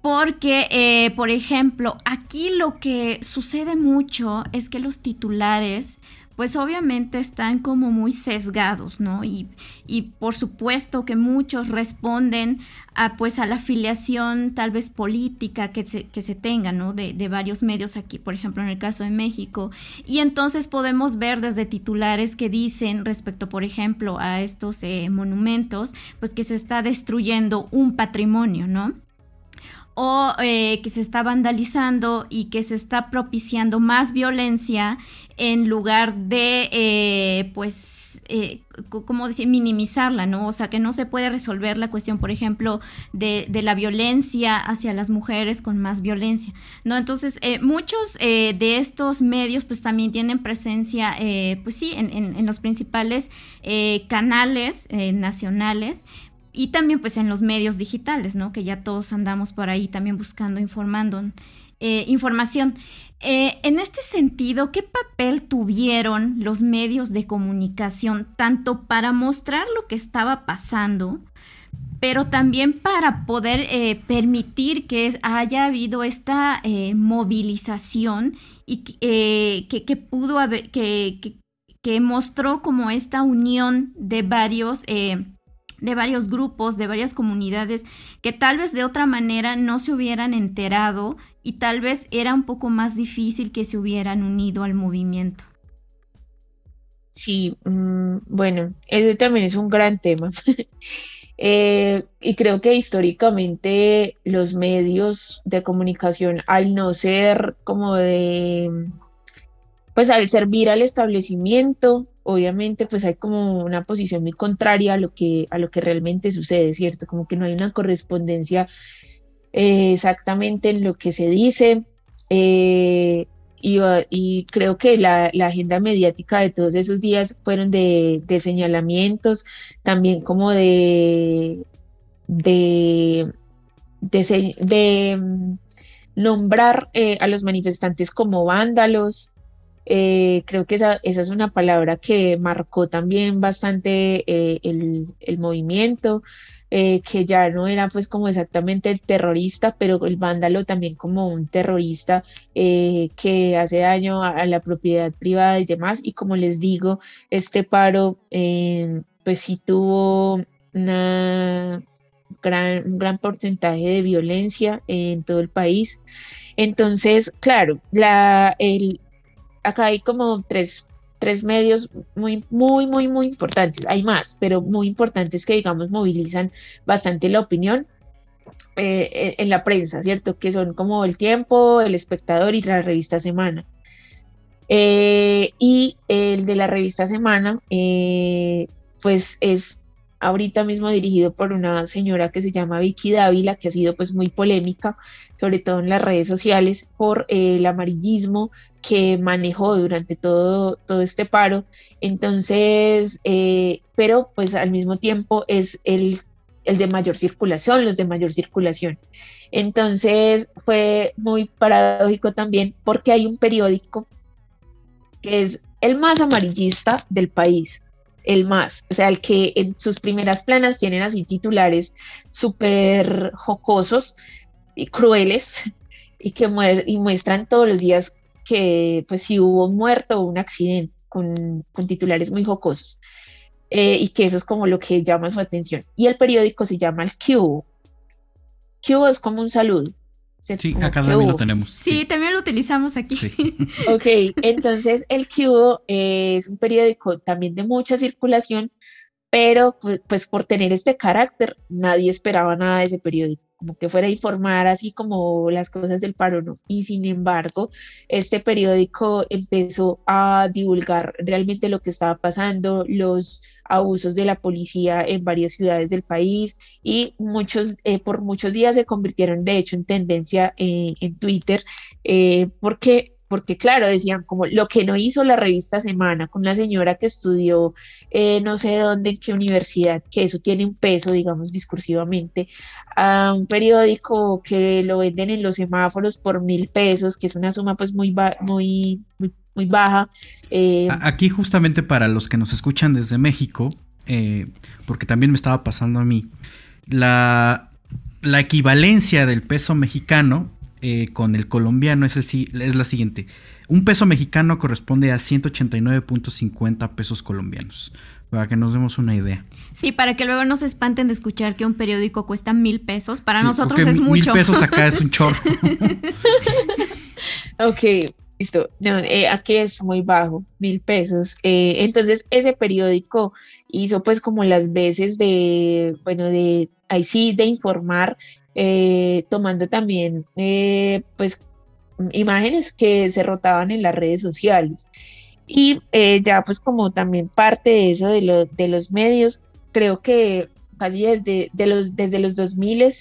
Porque, eh, por ejemplo, aquí lo que sucede mucho es que los titulares pues obviamente están como muy sesgados, ¿no? Y, y, por supuesto que muchos responden a pues a la afiliación tal vez política que se, que se tenga, ¿no? De, de, varios medios aquí, por ejemplo en el caso de México. Y entonces podemos ver desde titulares que dicen respecto, por ejemplo, a estos eh, monumentos, pues que se está destruyendo un patrimonio, ¿no? O eh, que se está vandalizando y que se está propiciando más violencia en lugar de, eh, pues, eh, ¿cómo decir?, minimizarla, ¿no? O sea, que no se puede resolver la cuestión, por ejemplo, de, de la violencia hacia las mujeres con más violencia, ¿no? Entonces, eh, muchos de estos medios, pues, también tienen presencia, pues sí, en, en, en los principales canales nacionales, y también pues en los medios digitales, ¿no? Que ya todos andamos por ahí también buscando, informando, eh, información. Eh, en este sentido, ¿qué papel tuvieron los medios de comunicación tanto para mostrar lo que estaba pasando, pero también para poder eh, permitir que haya habido esta movilización y que, que, pudo haber, que, que, mostró como esta unión de varios de varios grupos, de varias comunidades que tal vez de otra manera no se hubieran enterado y tal vez era un poco más difícil que se hubieran unido al movimiento. Sí, mm, bueno, ese también es un gran tema. <laughs> Eh, y creo que históricamente los medios de comunicación, al no ser como de, pues al servir al establecimiento, obviamente pues hay como una posición muy contraria a lo que, a lo que realmente sucede, ¿cierto? Como que no hay una correspondencia eh, exactamente en lo que se dice. Eh, y, creo que la, agenda mediática de todos esos días fueron de, señalamientos, también como de, mm, nombrar eh, a los manifestantes como vándalos, eh, creo que esa, esa, es una palabra que marcó también bastante eh, el, el, movimiento, eh, que ya no era pues como exactamente el terrorista, pero el vándalo también como un terrorista que hace daño a, la propiedad privada y demás. Y como les digo, este paro pues sí tuvo una gran, un gran porcentaje de violencia en todo el país. Entonces, claro, la, el, acá hay como tres, tres medios muy, muy, muy, muy importantes. Hay más, pero muy importantes que, digamos, movilizan bastante la opinión. Eh, en la prensa, ¿cierto? Que son como El Tiempo, El Espectador y la revista Semana. Eh, y el de la revista Semana, eh, pues es ahorita mismo dirigido por una señora que se llama Vicky Dávila, que ha sido pues muy polémica, sobre todo en las redes sociales, por el amarillismo que manejó durante todo, todo este paro. Entonces, eh, pero pues al mismo tiempo es el, el de mayor circulación, los de mayor circulación. Entonces fue muy paradójico también porque hay un periódico que es el más amarillista del país, el más, o sea, el que en sus primeras planas tienen así titulares súper jocosos y crueles <laughs> y que muestran todos los días que pues si hubo muerto o un accidente con, titulares muy jocosos. Eh, y que eso es como lo que llama su atención. Y el periódico se llama el Q. Q es como un saludo. Sí, acá también lo tenemos. Sí, también lo utilizamos aquí. <laughs> ok, entonces el Q es un periódico también de mucha circulación, pero pues, pues por tener este carácter, nadie esperaba nada de ese periódico como que fuera a informar así como las cosas del paro, ¿no? Y sin embargo, este periódico empezó a divulgar realmente lo que estaba pasando, los abusos de la policía en varias ciudades del país y muchos, eh, por muchos días se convirtieron de hecho en tendencia eh, en Twitter eh, porque porque claro, decían como lo que no hizo la revista Semana con una señora que estudió eh, no sé dónde, en qué universidad, que eso tiene un peso, digamos, discursivamente, a un periódico que lo venden en los semáforos por mil pesos, que es una suma pues muy, muy, muy, baja. Eh, aquí justamente para los que nos escuchan desde México, eh, porque también me estaba pasando a mí, la, la equivalencia del peso mexicano eh, con el colombiano es, el, es la siguiente. Un peso mexicano corresponde a 189.50 pesos colombianos. Para que nos demos una idea. Sí, para que luego no se espanten de escuchar que un periódico cuesta mil pesos. Para nosotros es mucho. Mil pesos acá es un <laughs> chorro. ok, listo. Eh, aquí es muy bajo, mil pesos. Eh, entonces, ese periódico hizo pues como las veces de, bueno, de, ahí sí, de informar eh, tomando también eh, pues imágenes que se rotaban en las redes sociales. Y eh, ya pues como también parte de eso de, de los medios, creo que casi desde, de los, desde los 2000,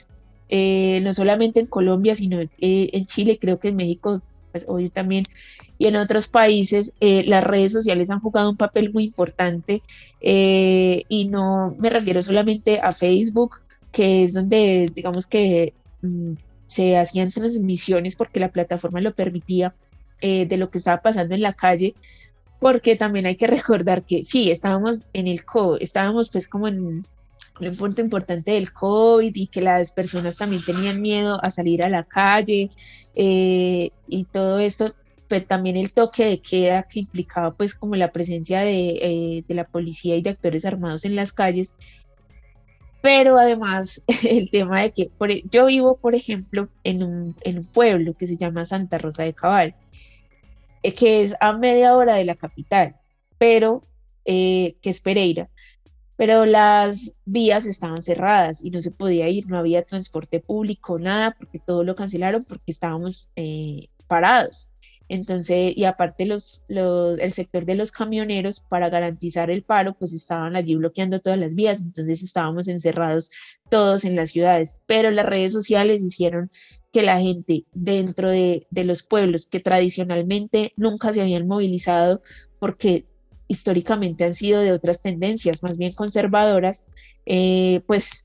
no solamente en Colombia, sino en Chile, creo que en México, pues hoy también, y en otros países, las redes sociales han jugado un papel muy importante y no me refiero solamente a Facebook, que es donde, digamos que mm, se hacían transmisiones porque la plataforma lo permitía eh, de lo que estaba pasando en la calle, porque también hay que <laughs> recordar que sí, estábamos en el COVID, estábamos pues como en un punto importante del COVID y que las personas también tenían miedo a salir a la calle eh, y todo esto, pero también el toque de queda que implicaba pues como la presencia de, eh, de la policía y de actores armados en las calles pero además <laughs> el tema de que e, yo vivo, por ejemplo, en un, en un, pueblo que se llama Santa Rosa de Cabal, eh, que es a media hora de la capital, pero eh, que es Pereira, pero las vías estaban cerradas y no se podía ir, no había transporte público, nada, porque todo lo cancelaron porque estábamos eh, parados. Entonces, y aparte los, los, el sector de los camioneros para garantizar el paro, pues estaban allí bloqueando todas las vías, entonces estábamos encerrados todos en las ciudades, pero las redes sociales hicieron que la gente dentro de, de los pueblos que tradicionalmente nunca se habían movilizado porque históricamente han sido de otras tendencias más bien conservadoras, eh, pues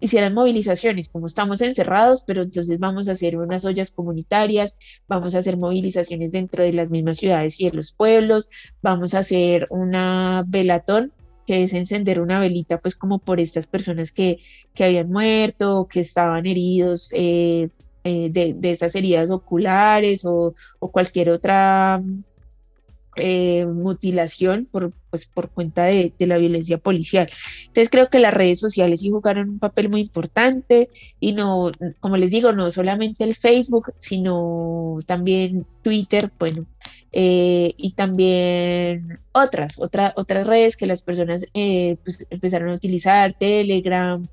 hicieran movilizaciones, como estamos encerrados, pero entonces vamos a hacer unas ollas comunitarias, vamos a hacer movilizaciones dentro de las mismas ciudades y de los pueblos, vamos a hacer una velatón que es encender una velita, pues como por estas personas que, que habían muerto, que estaban heridos eh, eh, de, de estas heridas oculares o, o cualquier otra eh, mutilación por, pues, por cuenta de, la violencia policial. Entonces creo que las redes sociales sí jugaron un papel muy importante y no, como les digo, no solamente el Facebook, sino también Twitter, bueno, eh, y también otras, otras redes que las personas eh, pues, empezaron a utilizar, Telegram,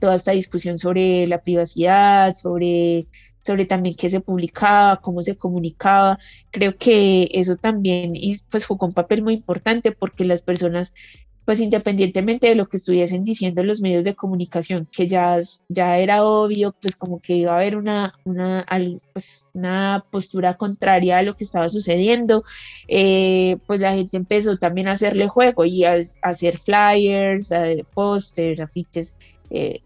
toda esta discusión sobre la privacidad, sobre sobre también qué se publicaba, cómo se comunicaba. Creo que eso también pues jugó un papel muy importante porque las personas pues independientemente de lo que estuviesen diciendo los medios de comunicación, que ya, ya era obvio, pues como que iba a haber una, una, pues una postura contraria a lo que estaba sucediendo, eh, pues la gente empezó también a hacerle juego y a, hacer flyers, póster, afiches, eh,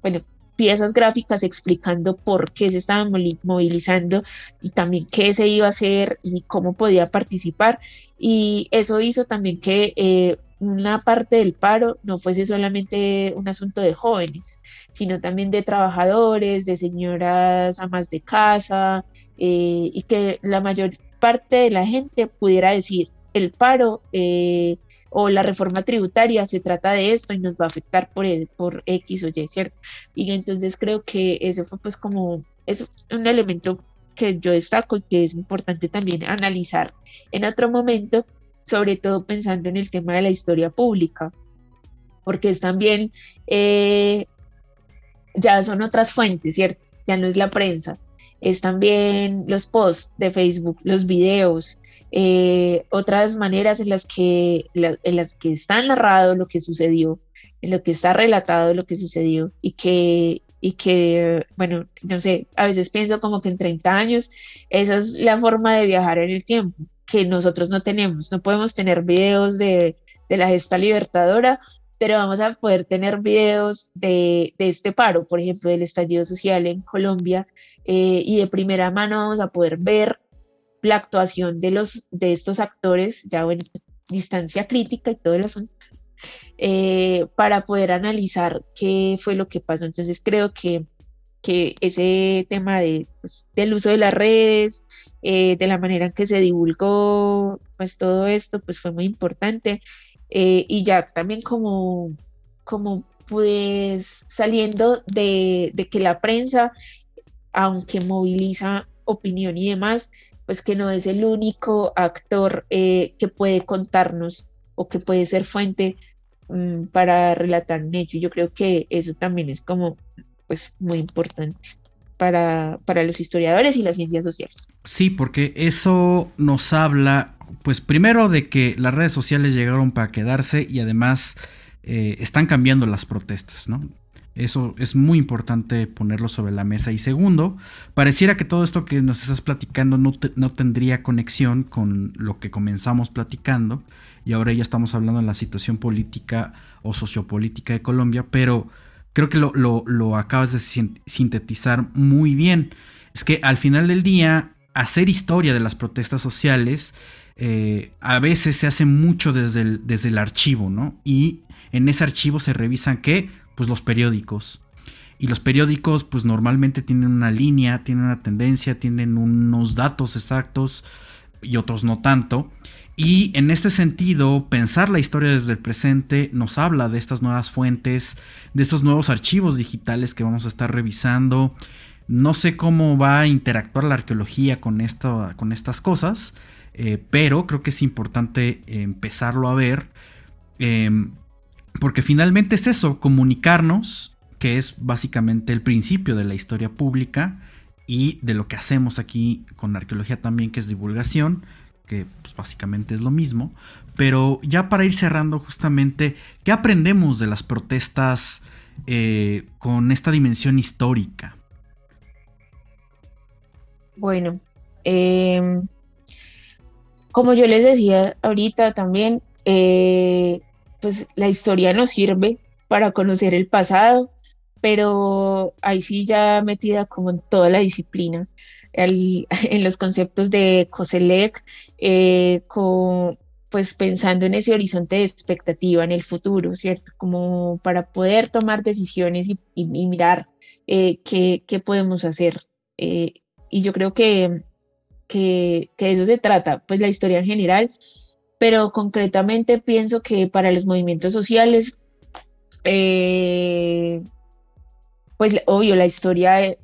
bueno, piezas gráficas explicando por qué se estaban movilizando y también qué se iba a hacer y cómo podía participar. Y eso hizo también que eh, una parte del paro no fuese solamente un asunto de jóvenes, sino también de trabajadores, de señoras amas de casa, eh, y que la mayor parte de la gente pudiera decir, el paro eh, o la reforma tributaria se trata de esto y nos va a afectar por, por X o Y, ¿cierto? Y entonces creo que eso fue pues como, es un elemento que yo destaco y que es importante también analizar en otro momento, sobre todo pensando en el tema de la historia pública, porque es también, eh, ya son otras fuentes, ¿cierto? Ya no es la prensa, es también los posts de Facebook, los videos, eh, otras maneras en las, que, en las que está narrado lo que sucedió, en lo que está relatado lo que sucedió y que, y que, bueno, no sé, a veces pienso como que en 30 años esa es la forma de viajar en el tiempo que nosotros no tenemos. No podemos tener videos de, de la gesta libertadora, pero vamos a poder tener videos de, de, este paro, por ejemplo, del estallido social en Colombia, eh, y de primera mano vamos a poder ver la actuación de, los, de estos actores, ya en distancia crítica y todo el asunto, eh, para poder analizar qué fue lo que pasó. Entonces creo que, que ese tema de, pues, del uso de las redes, eh, de la manera en que se divulgó, pues todo esto, pues fue muy importante. Eh, y ya también como, como pues saliendo de, de que la prensa, aunque moviliza opinión y demás, pues que no es el único actor eh, que puede contarnos o que puede ser fuente mm, para relatar un hecho. Yo creo que eso también es como pues muy importante para, para los historiadores y las ciencias sociales. Sí, porque eso nos habla, pues primero de que las redes sociales llegaron para quedarse y además eh, están cambiando las protestas, ¿no? Eso es muy importante ponerlo sobre la mesa. Y segundo, pareciera que todo esto que nos estás platicando no, no, tendría conexión con lo que comenzamos platicando. Y ahora ya estamos hablando de la situación política o sociopolítica de Colombia, pero creo que lo, lo acabas de sintetizar muy bien. Es que al final del día, hacer historia de las protestas sociales eh, a veces se hace mucho desde el, desde el archivo, ¿no? Y en ese archivo se revisan qué? Pues los periódicos. Y los periódicos pues normalmente tienen una línea, tienen una tendencia, tienen unos datos exactos y otros no tanto. Y en este sentido, pensar la historia desde el presente nos habla de estas nuevas fuentes, de estos nuevos archivos digitales que vamos a estar revisando. No sé cómo va a interactuar la arqueología con, esto, con estas cosas, eh, pero creo que es importante empezarlo a ver. Em, porque finalmente es eso, comunicarnos, que es básicamente el principio de la historia pública y de lo que hacemos aquí con arqueología también, que es divulgación, que pues, básicamente es lo mismo. Pero ya para ir cerrando justamente, ¿qué aprendemos de las protestas eh, con esta dimensión histórica? Bueno, em, como yo les decía ahorita también, eh, pues la historia nos sirve para conocer el pasado, pero ahí sí ya metida como en toda la disciplina, <laughs> en los conceptos de Koselec, eh, pues pensando en ese horizonte de expectativa en el futuro, ¿cierto? Como para poder tomar decisiones y, mirar eh, qué, podemos hacer. Eh, y yo creo que, que, que de eso se trata, pues la historia en general, pero concretamente pienso que para los movimientos sociales, eh, pues obvio, la historia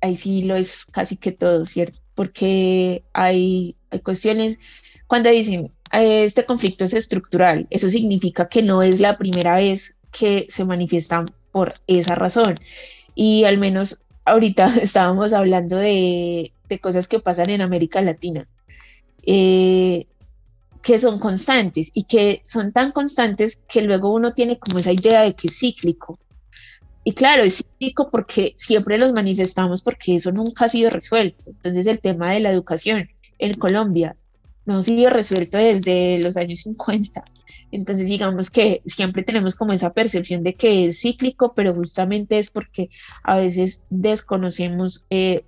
ahí sí lo es casi que todo, ¿cierto? Porque hay, hay cuestiones, cuando dicen, eh, este conflicto es estructural, eso significa que no es la primera vez que se manifiestan por esa razón. Y al menos ahorita <laughs> estábamos hablando de, de cosas que pasan en América Latina. Eh, que son constantes y que son tan constantes que luego uno tiene como esa idea de que es cíclico. Y claro, es cíclico porque siempre los manifestamos porque eso nunca ha sido resuelto. Entonces el tema de la educación en Colombia no ha sido resuelto desde los años 50. Entonces, digamos que siempre tenemos como esa percepción de que es cíclico, pero justamente es porque a veces desconocemos eh,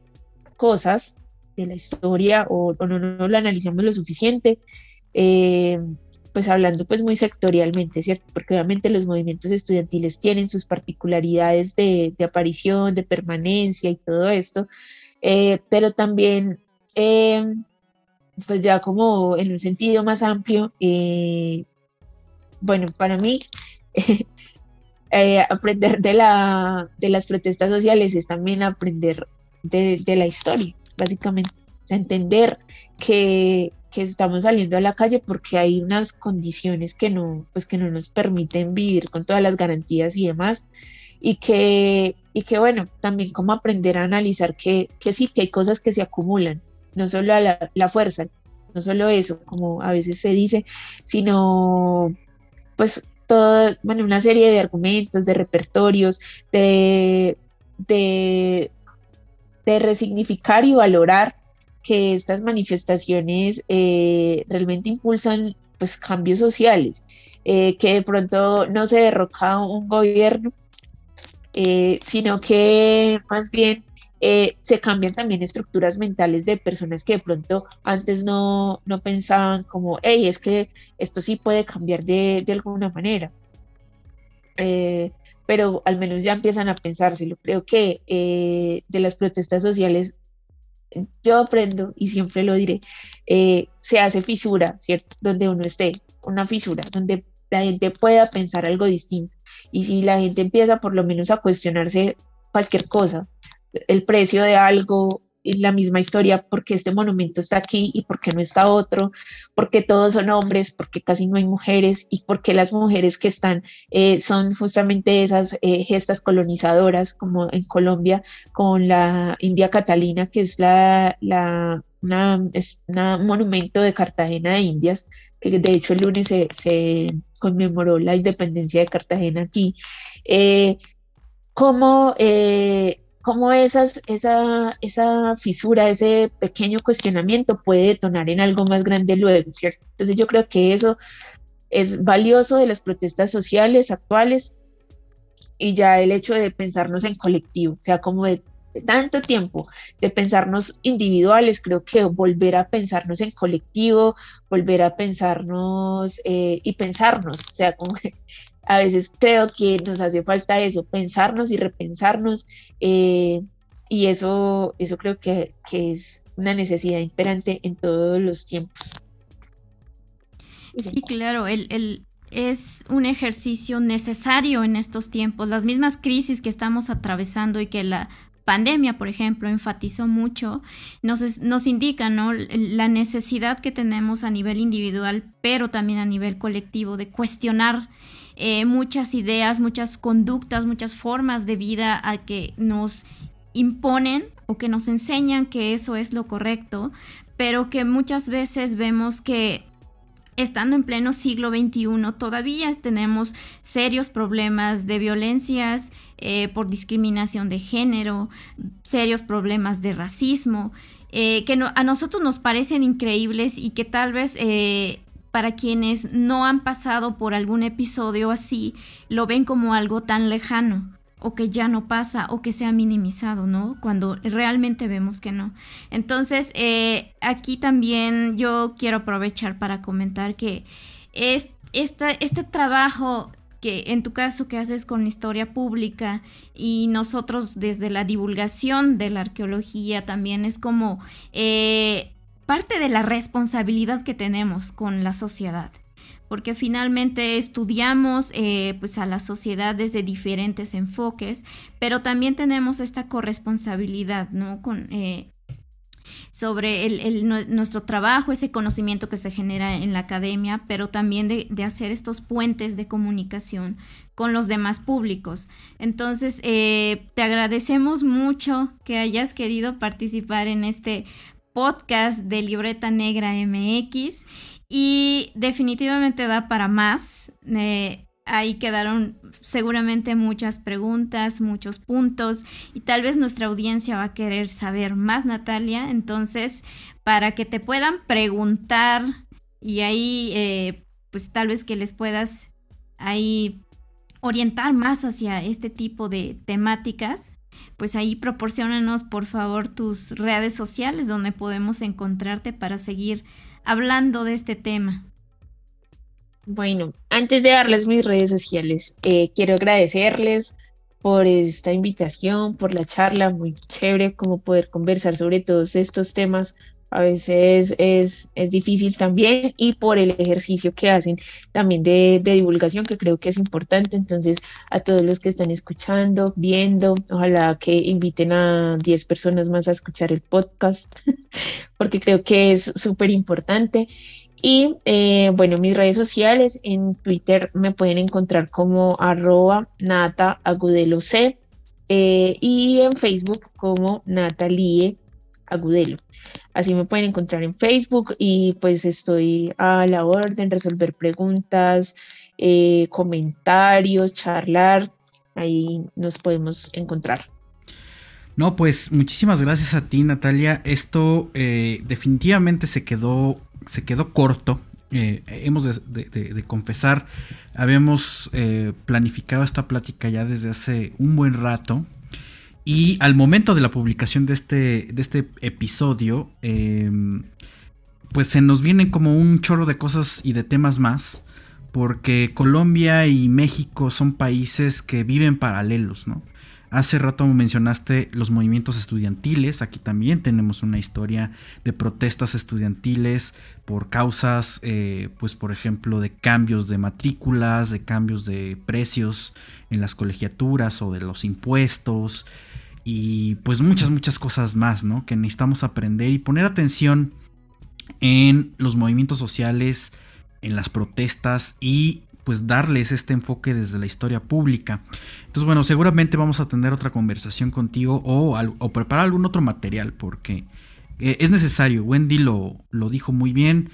cosas de la historia o, no, no, lo analizamos lo suficiente. Eh, pues hablando pues muy sectorialmente, ¿cierto? Porque obviamente los movimientos estudiantiles tienen sus particularidades de, aparición, de permanencia y todo esto, eh, pero también, pues ya como en un sentido más amplio, bueno, para mí, <laughs> eh, aprender de, la, de las protestas sociales es también aprender de, la historia, básicamente. entender que, estamos saliendo a la calle porque hay unas condiciones que no, pues que no nos permiten vivir con todas las garantías y demás. Y que, y que bueno, también como aprender a analizar que, que sí, que hay cosas que se acumulan, no solo la, la fuerza, no solo eso, como a veces se dice, sino pues todo, bueno, una serie de argumentos, de repertorios, de, de, resignificar y valorar que estas manifestaciones eh, realmente impulsan pues cambios sociales, eh, que de pronto no se derroca un gobierno, eh, sino que más bien se cambian también estructuras mentales de personas que de pronto antes no, no pensaban como, hey, es que esto sí puede cambiar de, de alguna manera. Pero al menos ya empiezan a pensárselo. Creo que de las protestas sociales yo aprendo y siempre lo diré, se hace fisura, ¿cierto? Donde uno esté, una fisura, donde la gente pueda pensar algo distinto. Y si la gente empieza por lo menos a cuestionarse cualquier cosa, el precio de algo, la misma historia, porque este monumento está aquí y por qué no está otro, porque todos son hombres, porque casi no hay mujeres y porque las mujeres que están eh, son justamente esas eh, gestas colonizadoras, como en Colombia con la India Catalina, que es la, la monumento de Cartagena de Indias, que de hecho el lunes se, conmemoró la independencia de Cartagena aquí. Eh, como cómo esas, esa, esa fisura, ese pequeño cuestionamiento puede detonar en algo más grande luego, ¿cierto? Entonces yo creo que eso es valioso de las protestas sociales actuales y ya el hecho de pensarnos en colectivo, o sea, como de, tanto tiempo de pensarnos individuales, creo que volver a pensarnos en colectivo, volver a pensarnos eh, y pensarnos, o sea, como que a veces creo que nos hace falta eso, pensarnos y repensarnos, eh, y eso, eso creo que, es una necesidad imperante en todos los tiempos. Sí, claro, el, es un ejercicio necesario en estos tiempos. Las mismas crisis que estamos atravesando y que la pandemia, por ejemplo, enfatizó mucho, nos, nos indica la necesidad que tenemos a nivel individual, pero también a nivel colectivo, de cuestionar eh, muchas ideas, muchas conductas, muchas formas de vida a que nos imponen o que nos enseñan que eso es lo correcto, pero que muchas veces vemos que estando en pleno siglo XXI todavía tenemos serios problemas de violencias eh, por discriminación de género, serios problemas de racismo, eh, que a nosotros nos parecen increíbles y que tal vez para quienes no han pasado por algún episodio así, lo ven como algo tan lejano o que ya no pasa o que se ha minimizado, ¿no? Cuando realmente vemos que no. Entonces, eh, aquí también yo quiero aprovechar para comentar que es, este trabajo que en tu caso que haces con historia pública y nosotros desde la divulgación de la arqueología también es como eh, parte de la responsabilidad que tenemos con la sociedad porque finalmente estudiamos eh, pues a la sociedad desde diferentes enfoques, pero también tenemos esta corresponsabilidad, ¿no? Con, eh, sobre el, nuestro trabajo, ese conocimiento que se genera en la academia, pero también de, hacer estos puentes de comunicación con los demás públicos. Entonces, eh, te agradecemos mucho que hayas querido participar en este podcast de Libreta Negra MX y definitivamente da para más. Eh, ahí quedaron seguramente muchas preguntas, muchos puntos y tal vez nuestra audiencia va a querer saber más, Natalia. Entonces, para que te puedan preguntar y ahí, eh, pues tal vez que les puedas ahí orientar más hacia este tipo de temáticas, pues ahí proporcionanos por favor tus redes sociales donde podemos encontrarte para seguir hablando de este tema. Bueno, antes de darles mis redes sociales, eh, quiero agradecerles por esta invitación, por la charla, muy chévere como poder conversar sobre todos estos temas a veces es, es difícil también y por el ejercicio que hacen también de, divulgación que creo que es importante. Entonces, a todos los que están escuchando, viendo, ojalá que inviten a 10 personas más a escuchar el podcast, <laughs> porque creo que es súper importante. Y eh, bueno, mis redes sociales en Twitter me pueden encontrar como arroba nata agudelo c eh, y en Facebook como natalie agudelo. Así me pueden encontrar en Facebook y pues estoy a la orden, resolver preguntas, eh, comentarios, charlar. Ahí nos podemos encontrar. No, pues muchísimas gracias a ti, Natalia. Esto eh, definitivamente se quedó, se quedó corto. Eh, hemos de, confesar, habíamos planificado esta plática ya desde hace un buen rato. Y al momento de la publicación de este, de este episodio, em, pues se nos vienen como un chorro de cosas y de temas más, porque Colombia y México son países que viven paralelos, ¿no? Hace rato mencionaste los movimientos estudiantiles, aquí también tenemos una historia de protestas estudiantiles por causas, eh, pues por ejemplo, de cambios de matrículas, de cambios de precios en las colegiaturas o de los impuestos, y pues muchas, muchas cosas más, ¿no? Que necesitamos aprender y poner atención en los movimientos sociales, en las protestas y pues darles este enfoque desde la historia pública. Entonces, bueno, seguramente vamos a tener otra conversación contigo o, preparar algún otro material porque eh, es necesario. Wendy lo, lo dijo muy bien.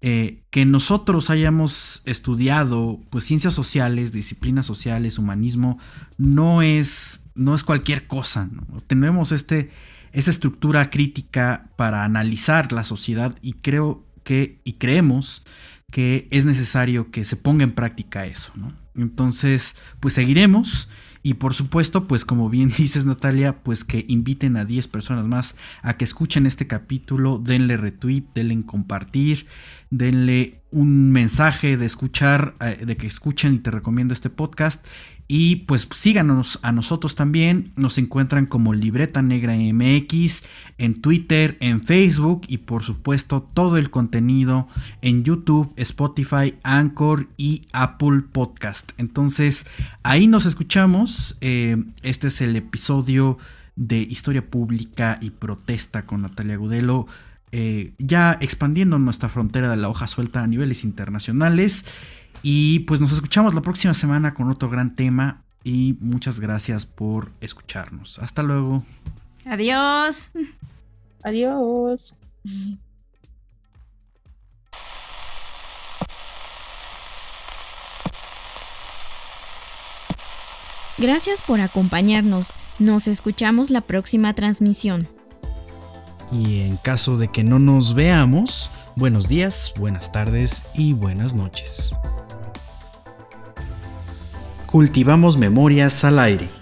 Eh, que nosotros hayamos estudiado pues ciencias sociales, disciplinas sociales, humanismo, no es, no es cualquier cosa. Tenemos este, esa estructura crítica para analizar la sociedad y creo que, y creemos que es necesario que se ponga en práctica eso. Entonces, pues seguiremos. Y por supuesto, pues como bien <laughs> dices Natalia, pues que inviten a 10 personas más a que escuchen este capítulo, denle retweet, denle compartir, denle un mensaje de escuchar, eh, de que escuchen y te recomiendo este podcast y pues síganos a nosotros también. Nos encuentran como Libreta Negra MX en Twitter, en Facebook y por supuesto todo el contenido en YouTube, Spotify, Anchor y Apple Podcast. Entonces ahí nos escuchamos. Eh, este es el episodio de Historia Pública y Protesta con Natalia Gudelo. Eh, ya expandiendo nuestra frontera de la hoja suelta a niveles internacionales. Y pues nos escuchamos la próxima semana con otro gran tema y muchas gracias por escucharnos. Hasta luego. Adiós. Adiós. Gracias por acompañarnos. Nos escuchamos la próxima transmisión. Y en caso de que no nos veamos, buenos días, buenas tardes y buenas noches. Cultivamos memorias al aire.